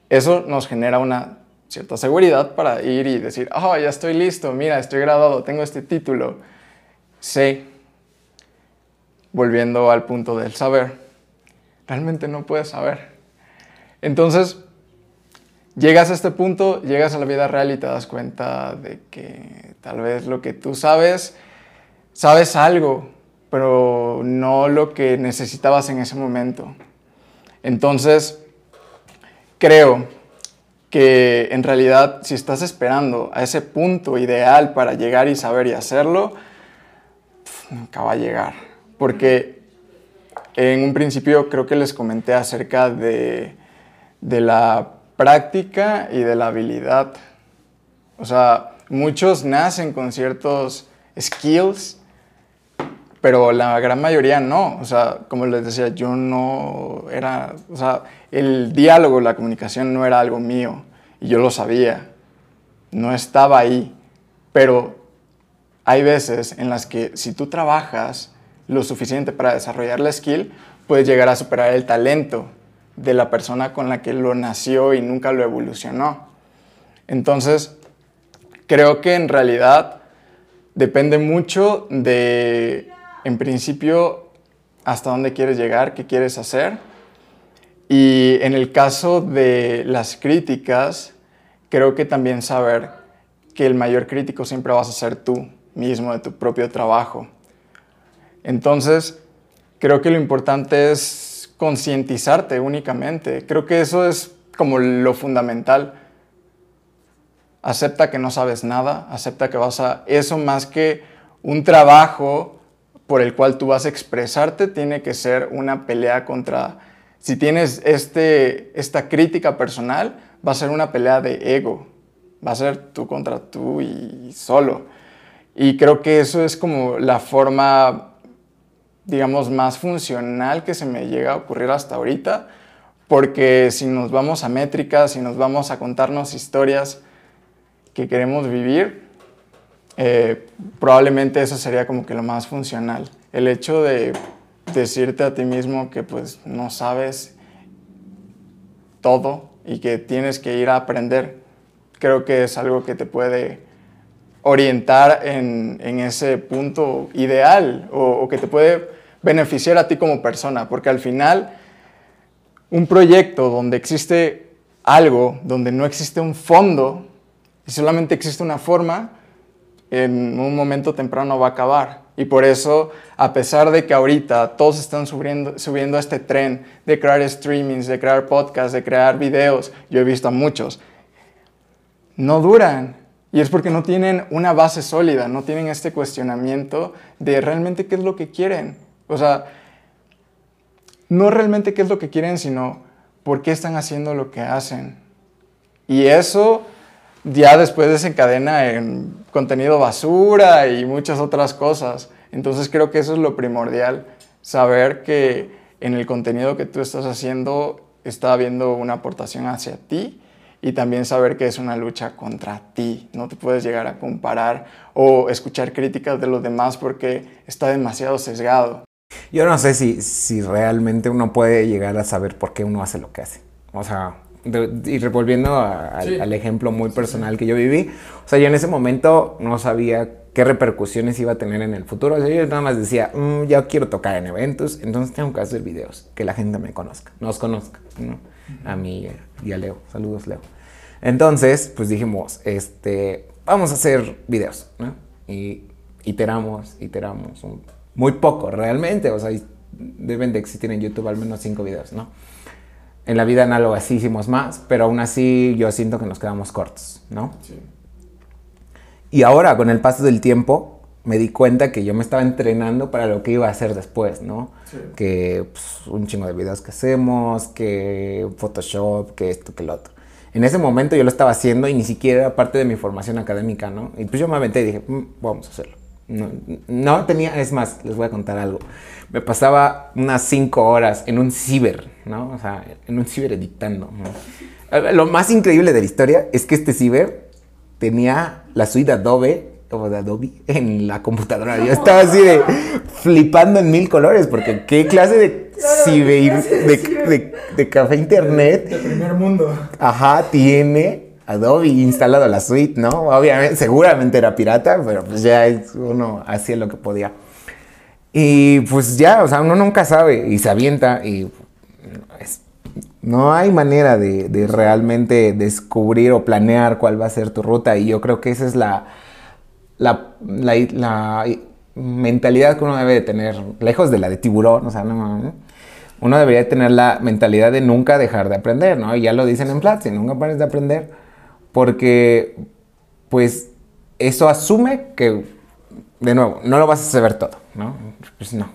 Eso nos genera una cierta seguridad para ir y decir, oh, ya estoy listo, mira, estoy graduado, tengo este título. Sé, volviendo al punto del saber, realmente no puedes saber. Entonces, llegas a este punto, llegas a la vida real y te das cuenta de que tal vez lo que tú sabes, sabes algo, pero no lo que necesitabas en ese momento. Entonces, creo que en realidad si estás esperando a ese punto ideal para llegar y saber y hacerlo, nunca va a llegar. Porque en un principio creo que les comenté acerca de, de la práctica y de la habilidad. O sea, muchos nacen con ciertos skills, pero la gran mayoría no. O sea, como les decía, yo no era, o sea, el diálogo, la comunicación no era algo mío y yo lo sabía. No estaba ahí, pero hay veces en las que si tú trabajas lo suficiente para desarrollar la skill, puedes llegar a superar el talento de la persona con la que lo nació y nunca lo evolucionó. Entonces, creo que en realidad depende mucho de, en principio, hasta dónde quieres llegar, qué quieres hacer. Y en el caso de las críticas, creo que también saber que el mayor crítico siempre vas a ser tú mismo, de tu propio trabajo. Entonces, creo que lo importante es concientizarte únicamente. Creo que eso es como lo fundamental. Acepta que no sabes nada, acepta que vas a... Eso más que un trabajo por el cual tú vas a expresarte, tiene que ser una pelea contra... Si tienes este, esta crítica personal, va a ser una pelea de ego. Va a ser tú contra tú y solo. Y creo que eso es como la forma, digamos, más funcional que se me llega a ocurrir hasta ahorita, porque si nos vamos a métricas, si nos vamos a contarnos historias que queremos vivir, eh, probablemente eso sería como que lo más funcional. El hecho de decirte a ti mismo que pues no sabes todo y que tienes que ir a aprender, creo que es algo que te puede orientar en, ese punto ideal o, que te puede beneficiar a ti como persona, porque al final un proyecto donde existe algo, donde no existe un fondo y solamente existe una forma, en un momento temprano va a acabar. Y por eso, a pesar de que ahorita todos están subiendo, subiendo a este tren de crear streamings, de crear podcasts, de crear videos, yo he visto a muchos, no duran. Y es porque no tienen una base sólida, no tienen este cuestionamiento de realmente qué es lo que quieren. O sea, no realmente qué es lo que quieren, sino por qué están haciendo lo que hacen. Y eso ya después desencadena en contenido basura y muchas otras cosas. Entonces creo que eso es lo primordial, saber que en el contenido que tú estás haciendo está habiendo una aportación hacia ti y también saber que es una lucha contra ti. No te puedes llegar a comparar o escuchar críticas de los demás porque está demasiado sesgado. Yo no sé si, si realmente uno puede llegar a saber por qué uno hace lo que hace. O sea, y revolviendo al ejemplo muy personal que yo viví, o sea, yo en ese momento no sabía qué repercusiones iba a tener en el futuro. O sea, yo nada más decía, mm, ya quiero tocar en eventos, entonces tengo que hacer videos, que la gente me conozca, nos conozca, ¿no? A mí y a Leo. Saludos, Leo. Entonces, pues dijimos, este, vamos a hacer videos, ¿no? Y iteramos, iteramos, muy poco realmente, o sea, deben de existir en YouTube al menos cinco videos, ¿no? En la vida análoga sí hicimos más, pero aún así yo siento que nos quedamos cortos, ¿no? Sí. Y ahora, con el paso del tiempo, me di cuenta que yo me estaba entrenando para lo que iba a hacer después, ¿no? Sí. Que pues, un chingo de videos que hacemos, que Photoshop, que esto, que lo otro en ese momento yo lo estaba haciendo y ni siquiera era parte de mi formación académica, ¿no? Y pues yo me aventé y dije, mm, vamos a hacerlo. No, tenía, es más, les voy a contar algo. Me pasaba unas cinco horas en un ciber, ¿no? O sea, en un ciber editando. Lo más increíble de la historia es que este ciber tenía la suite Adobe o de Adobe en la computadora. Yo estaba así de flipando en mil colores, porque qué clase de ciber, de, de, café internet. De primer mundo. Ajá, tiene Adobe instalado la suite, ¿no? Obviamente, seguramente era pirata, pero pues ya uno hacía lo que podía. Y pues ya, o sea, uno nunca sabe y se avienta y no hay manera de, de realmente descubrir o planear cuál va a ser tu ruta y yo creo que esa es la la, la, mentalidad que uno debe de tener, lejos de la de tiburón, o sea, no, uno debería tener la mentalidad de nunca dejar de aprender, ¿no? Y ya lo dicen en Platzi, nunca pares de aprender, porque pues eso asume que de nuevo, no lo vas a saber todo, ¿no? Pues no.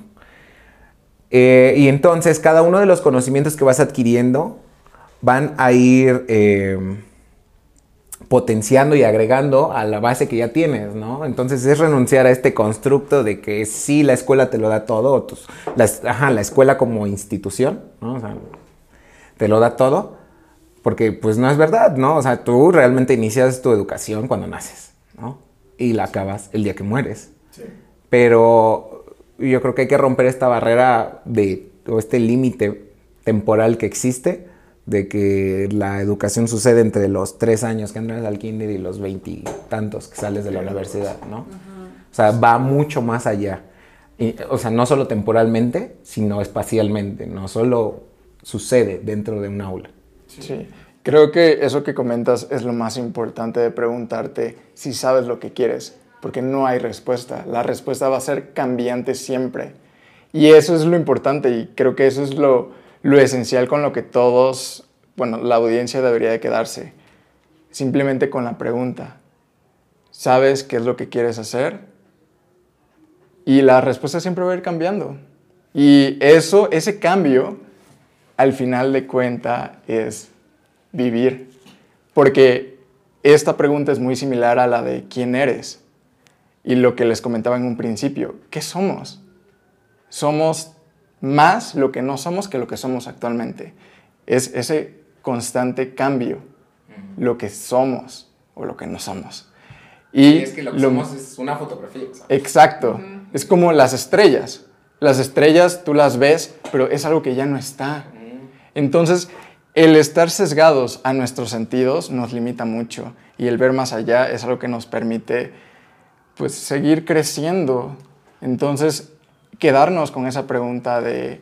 Eh, y entonces cada uno de los conocimientos que vas adquiriendo van a ir eh, potenciando y agregando a la base que ya tienes, ¿no? Entonces es renunciar a este constructo de que sí, la escuela te lo da todo, la, ajá, la escuela como institución, ¿no? O sea, te lo da todo, porque pues no es verdad, ¿no? O sea, tú realmente inicias tu educación cuando naces, ¿no? Y la acabas el día que mueres. Sí. Pero yo creo que hay que romper esta barrera de, o este límite temporal que existe de que la educación sucede entre los tres años que entras al kinder y los veintitantos que sales de la universidad, ¿no? O sea, va mucho más allá. o sea, no solo temporalmente, sino espacialmente, no solo sucede dentro de un aula. Sí, creo que eso que comentas es lo más importante de preguntarte si sabes lo que quieres, porque no hay respuesta. La respuesta va a ser cambiante siempre. Y eso es lo importante y creo que eso es lo, lo esencial con lo que todos, bueno, la audiencia debería de quedarse. Simplemente con la pregunta, ¿sabes qué es lo que quieres hacer? Y la respuesta siempre va a ir cambiando. Y eso, ese cambio, al final de cuenta, es vivir. Porque esta pregunta es muy similar a la de quién eres. Y lo que les comentaba en un principio, ¿qué somos? Somos más lo que no somos que lo que somos actualmente. Es ese constante cambio, lo que somos o lo que no somos. Y, es que lo que somos es una fotografía. Exacto. Es como las estrellas. Las estrellas tú las ves, pero es algo que ya no está. Entonces, el estar sesgados a nuestros sentidos nos limita mucho y el ver más allá es algo que nos permite pues seguir creciendo. Entonces, quedarnos con esa pregunta de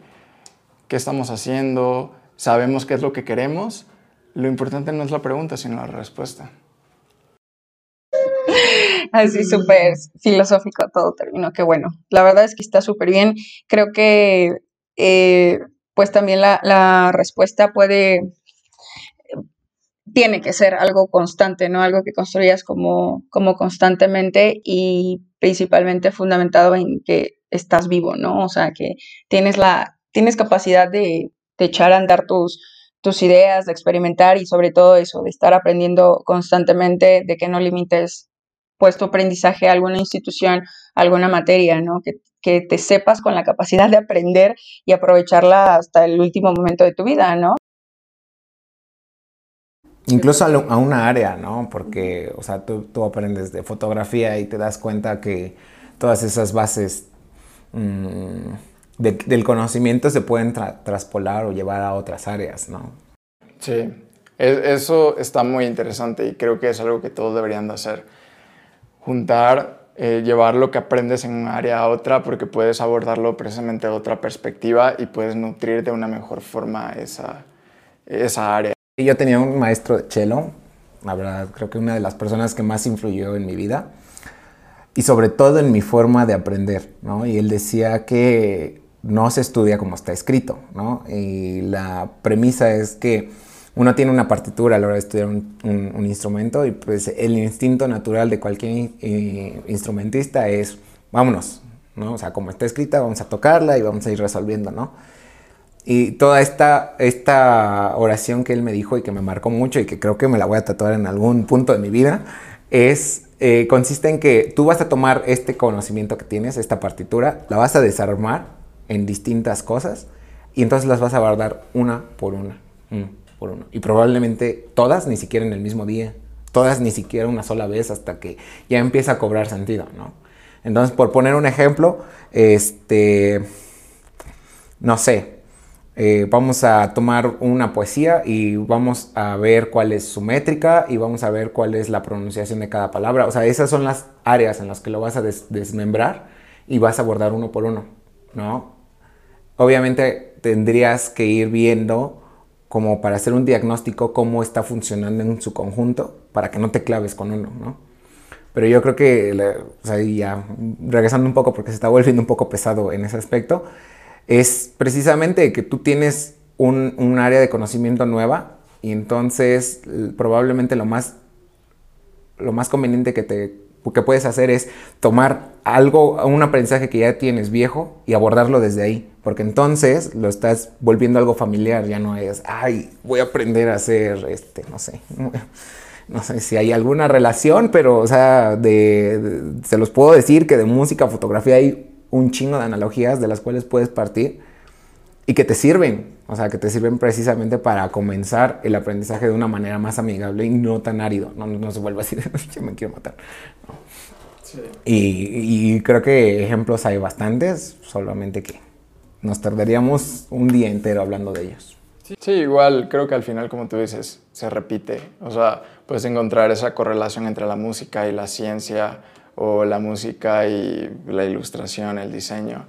qué estamos haciendo, sabemos qué es lo que queremos, lo importante no es la pregunta, sino la respuesta. Así súper filosófico todo terminó, qué bueno. La verdad es que está súper bien. Creo que eh, pues también la, respuesta puede tiene que ser algo constante, ¿no? Algo que construyas como, como constantemente y principalmente fundamentado en que estás vivo, ¿no? O sea, que tienes la, tienes capacidad de, echar a andar tus, tus ideas, de experimentar y sobre todo eso, de estar aprendiendo constantemente, de que no limites pues tu aprendizaje a alguna institución, alguna materia, ¿no? Que, que te sepas con la capacidad de aprender y aprovecharla hasta el último momento de tu vida, ¿no? Incluso a, una área, ¿no? Porque, o sea, tú, tú, aprendes de fotografía y te das cuenta que todas esas bases mm, del conocimiento se pueden traspolar o llevar a otras áreas, ¿no? Sí, eso está muy interesante y creo que es algo que todos deberían de hacer. Juntar, eh, llevar lo que aprendes en un área a otra porque puedes abordarlo precisamente de otra perspectiva y puedes nutrir de una mejor forma esa, esa área. Yo tenía un maestro de cello, la verdad, creo que una de las personas que más influyó en mi vida y sobre todo en mi forma de aprender, ¿no? Y él decía que no se estudia como está escrito, ¿no? Y la premisa es que uno tiene una partitura a la hora de estudiar un, instrumento y pues el instinto natural de cualquier eh, instrumentista es, vámonos, ¿no? O sea, como está escrita, vamos a tocarla y vamos a ir resolviendo, ¿no? Y toda esta, esta oración que él me dijo y que me marcó mucho y que creo que me la voy a tatuar en algún punto de mi vida, es, eh, consiste en que tú vas a tomar este conocimiento que tienes, esta partitura, la vas a desarmar en distintas cosas y entonces las vas a guardar una por una, por una. Y probablemente todas ni siquiera en el mismo día, todas ni siquiera una sola vez hasta que ya empieza a cobrar sentido, ¿no? Entonces, por poner un ejemplo, este, no sé, eh, vamos a tomar una poesía y vamos a ver cuál es su métrica y vamos a ver cuál es la pronunciación de cada palabra. O sea, esas son las áreas en las que lo vas a desmembrar y vas a abordar uno por uno, ¿no? Obviamente tendrías que ir viendo como para hacer un diagnóstico cómo está funcionando en su conjunto para que no te claves con uno, ¿no? Pero yo creo que, o sea, ya regresando un poco porque se está volviendo un poco pesado en ese aspecto, es precisamente que tú tienes un, área de conocimiento nueva y entonces probablemente lo más, lo más conveniente que te que puedes hacer es tomar algo, un aprendizaje que ya tienes viejo y abordarlo desde ahí. Porque entonces lo estás volviendo algo familiar, ya no es, ay, voy a aprender a hacer, este, no sé, [laughs] no sé si hay alguna relación, pero, o sea, de, se los puedo decir que de música, fotografía hay un chingo de analogías de las cuales puedes partir y que te sirven, o sea, que te sirven precisamente para comenzar el aprendizaje de una manera más amigable y no tan árido, no, no se vuelva así, [laughs] yo me quiero matar. Y, y creo que ejemplos hay bastantes, solamente que nos tardaríamos un día entero hablando de ellos. Sí, igual creo que al final, como tú dices, se repite. O sea, puedes encontrar esa correlación entre la música y la ciencia, o la música y la ilustración, el diseño.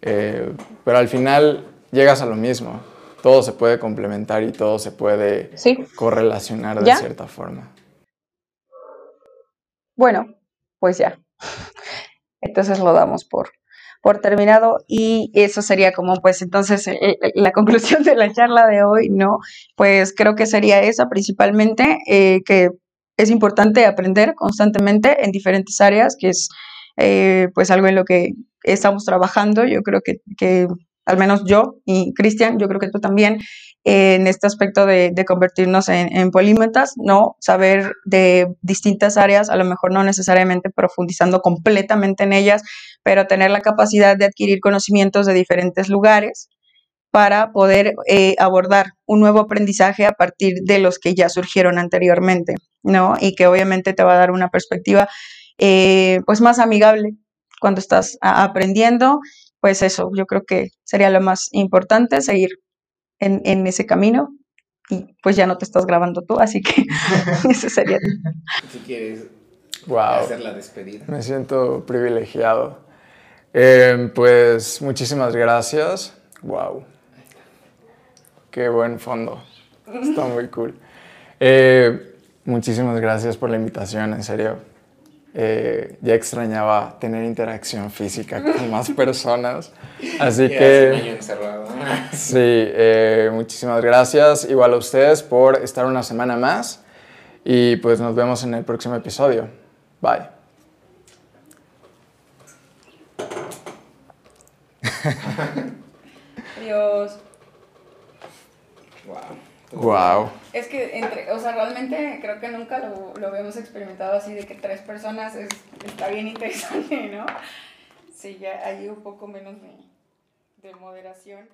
Eh, pero al final llegas a lo mismo. Todo se puede complementar y todo se puede correlacionar de cierta forma. Bueno, pues ya. Entonces lo damos por, por terminado y eso sería como pues entonces eh, eh, la conclusión de la charla de hoy, ¿no? Pues creo que sería esa principalmente, eh, que es importante aprender constantemente en diferentes áreas, que es pues algo en lo que estamos trabajando, yo creo que, que al menos yo y Cristian, yo creo que tú también, en este aspecto de, convertirnos en, en, polímetas, ¿no? Saber de distintas áreas, a lo mejor no necesariamente profundizando completamente en ellas, pero tener la capacidad de adquirir conocimientos de diferentes lugares para poder eh, abordar un nuevo aprendizaje a partir de los que ya surgieron anteriormente, ¿no? Y que obviamente te va a dar una perspectiva eh, pues más amigable cuando estás aprendiendo, pues eso, yo creo que sería lo más importante, seguir en, ese camino y pues ya no te estás grabando tú, así que [laughs] ese sería. [laughs] Si quieres wow. hacer la despedida. Me siento privilegiado. Eh, pues muchísimas gracias. Wow. Qué buen fondo. Está muy cool. Eh, muchísimas gracias por la invitación, en serio. Eh, ya extrañaba tener interacción física con [laughs] más personas. Así que... [laughs] sí, eh, muchísimas gracias. Igual a ustedes por estar una semana más. Y pues nos vemos en el próximo episodio. Bye. [laughs] Adiós. Wow. Es que, entre, o sea, realmente creo que nunca lo, lo habíamos experimentado así de que tres personas es, está bien interesante, ¿no? Sí, ya hay un poco menos de, de moderación.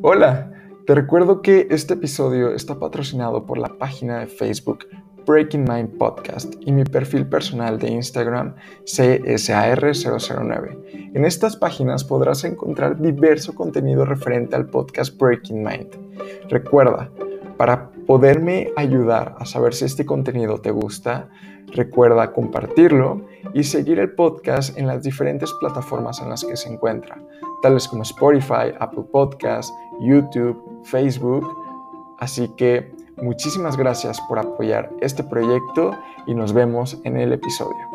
Hola, te recuerdo que este episodio está patrocinado por la página de Facebook Breaking Mind Podcast y mi perfil personal de Instagram CSAR009. En estas páginas podrás encontrar diverso contenido referente al podcast Breaking Mind. Recuerda, para poderme ayudar a saber si este contenido te gusta, recuerda compartirlo y seguir el podcast en las diferentes plataformas en las que se encuentra, tales como Spotify, Apple Podcasts, YouTube, Facebook. Así que Muchísimas gracias por apoyar este proyecto y nos vemos en el episodio.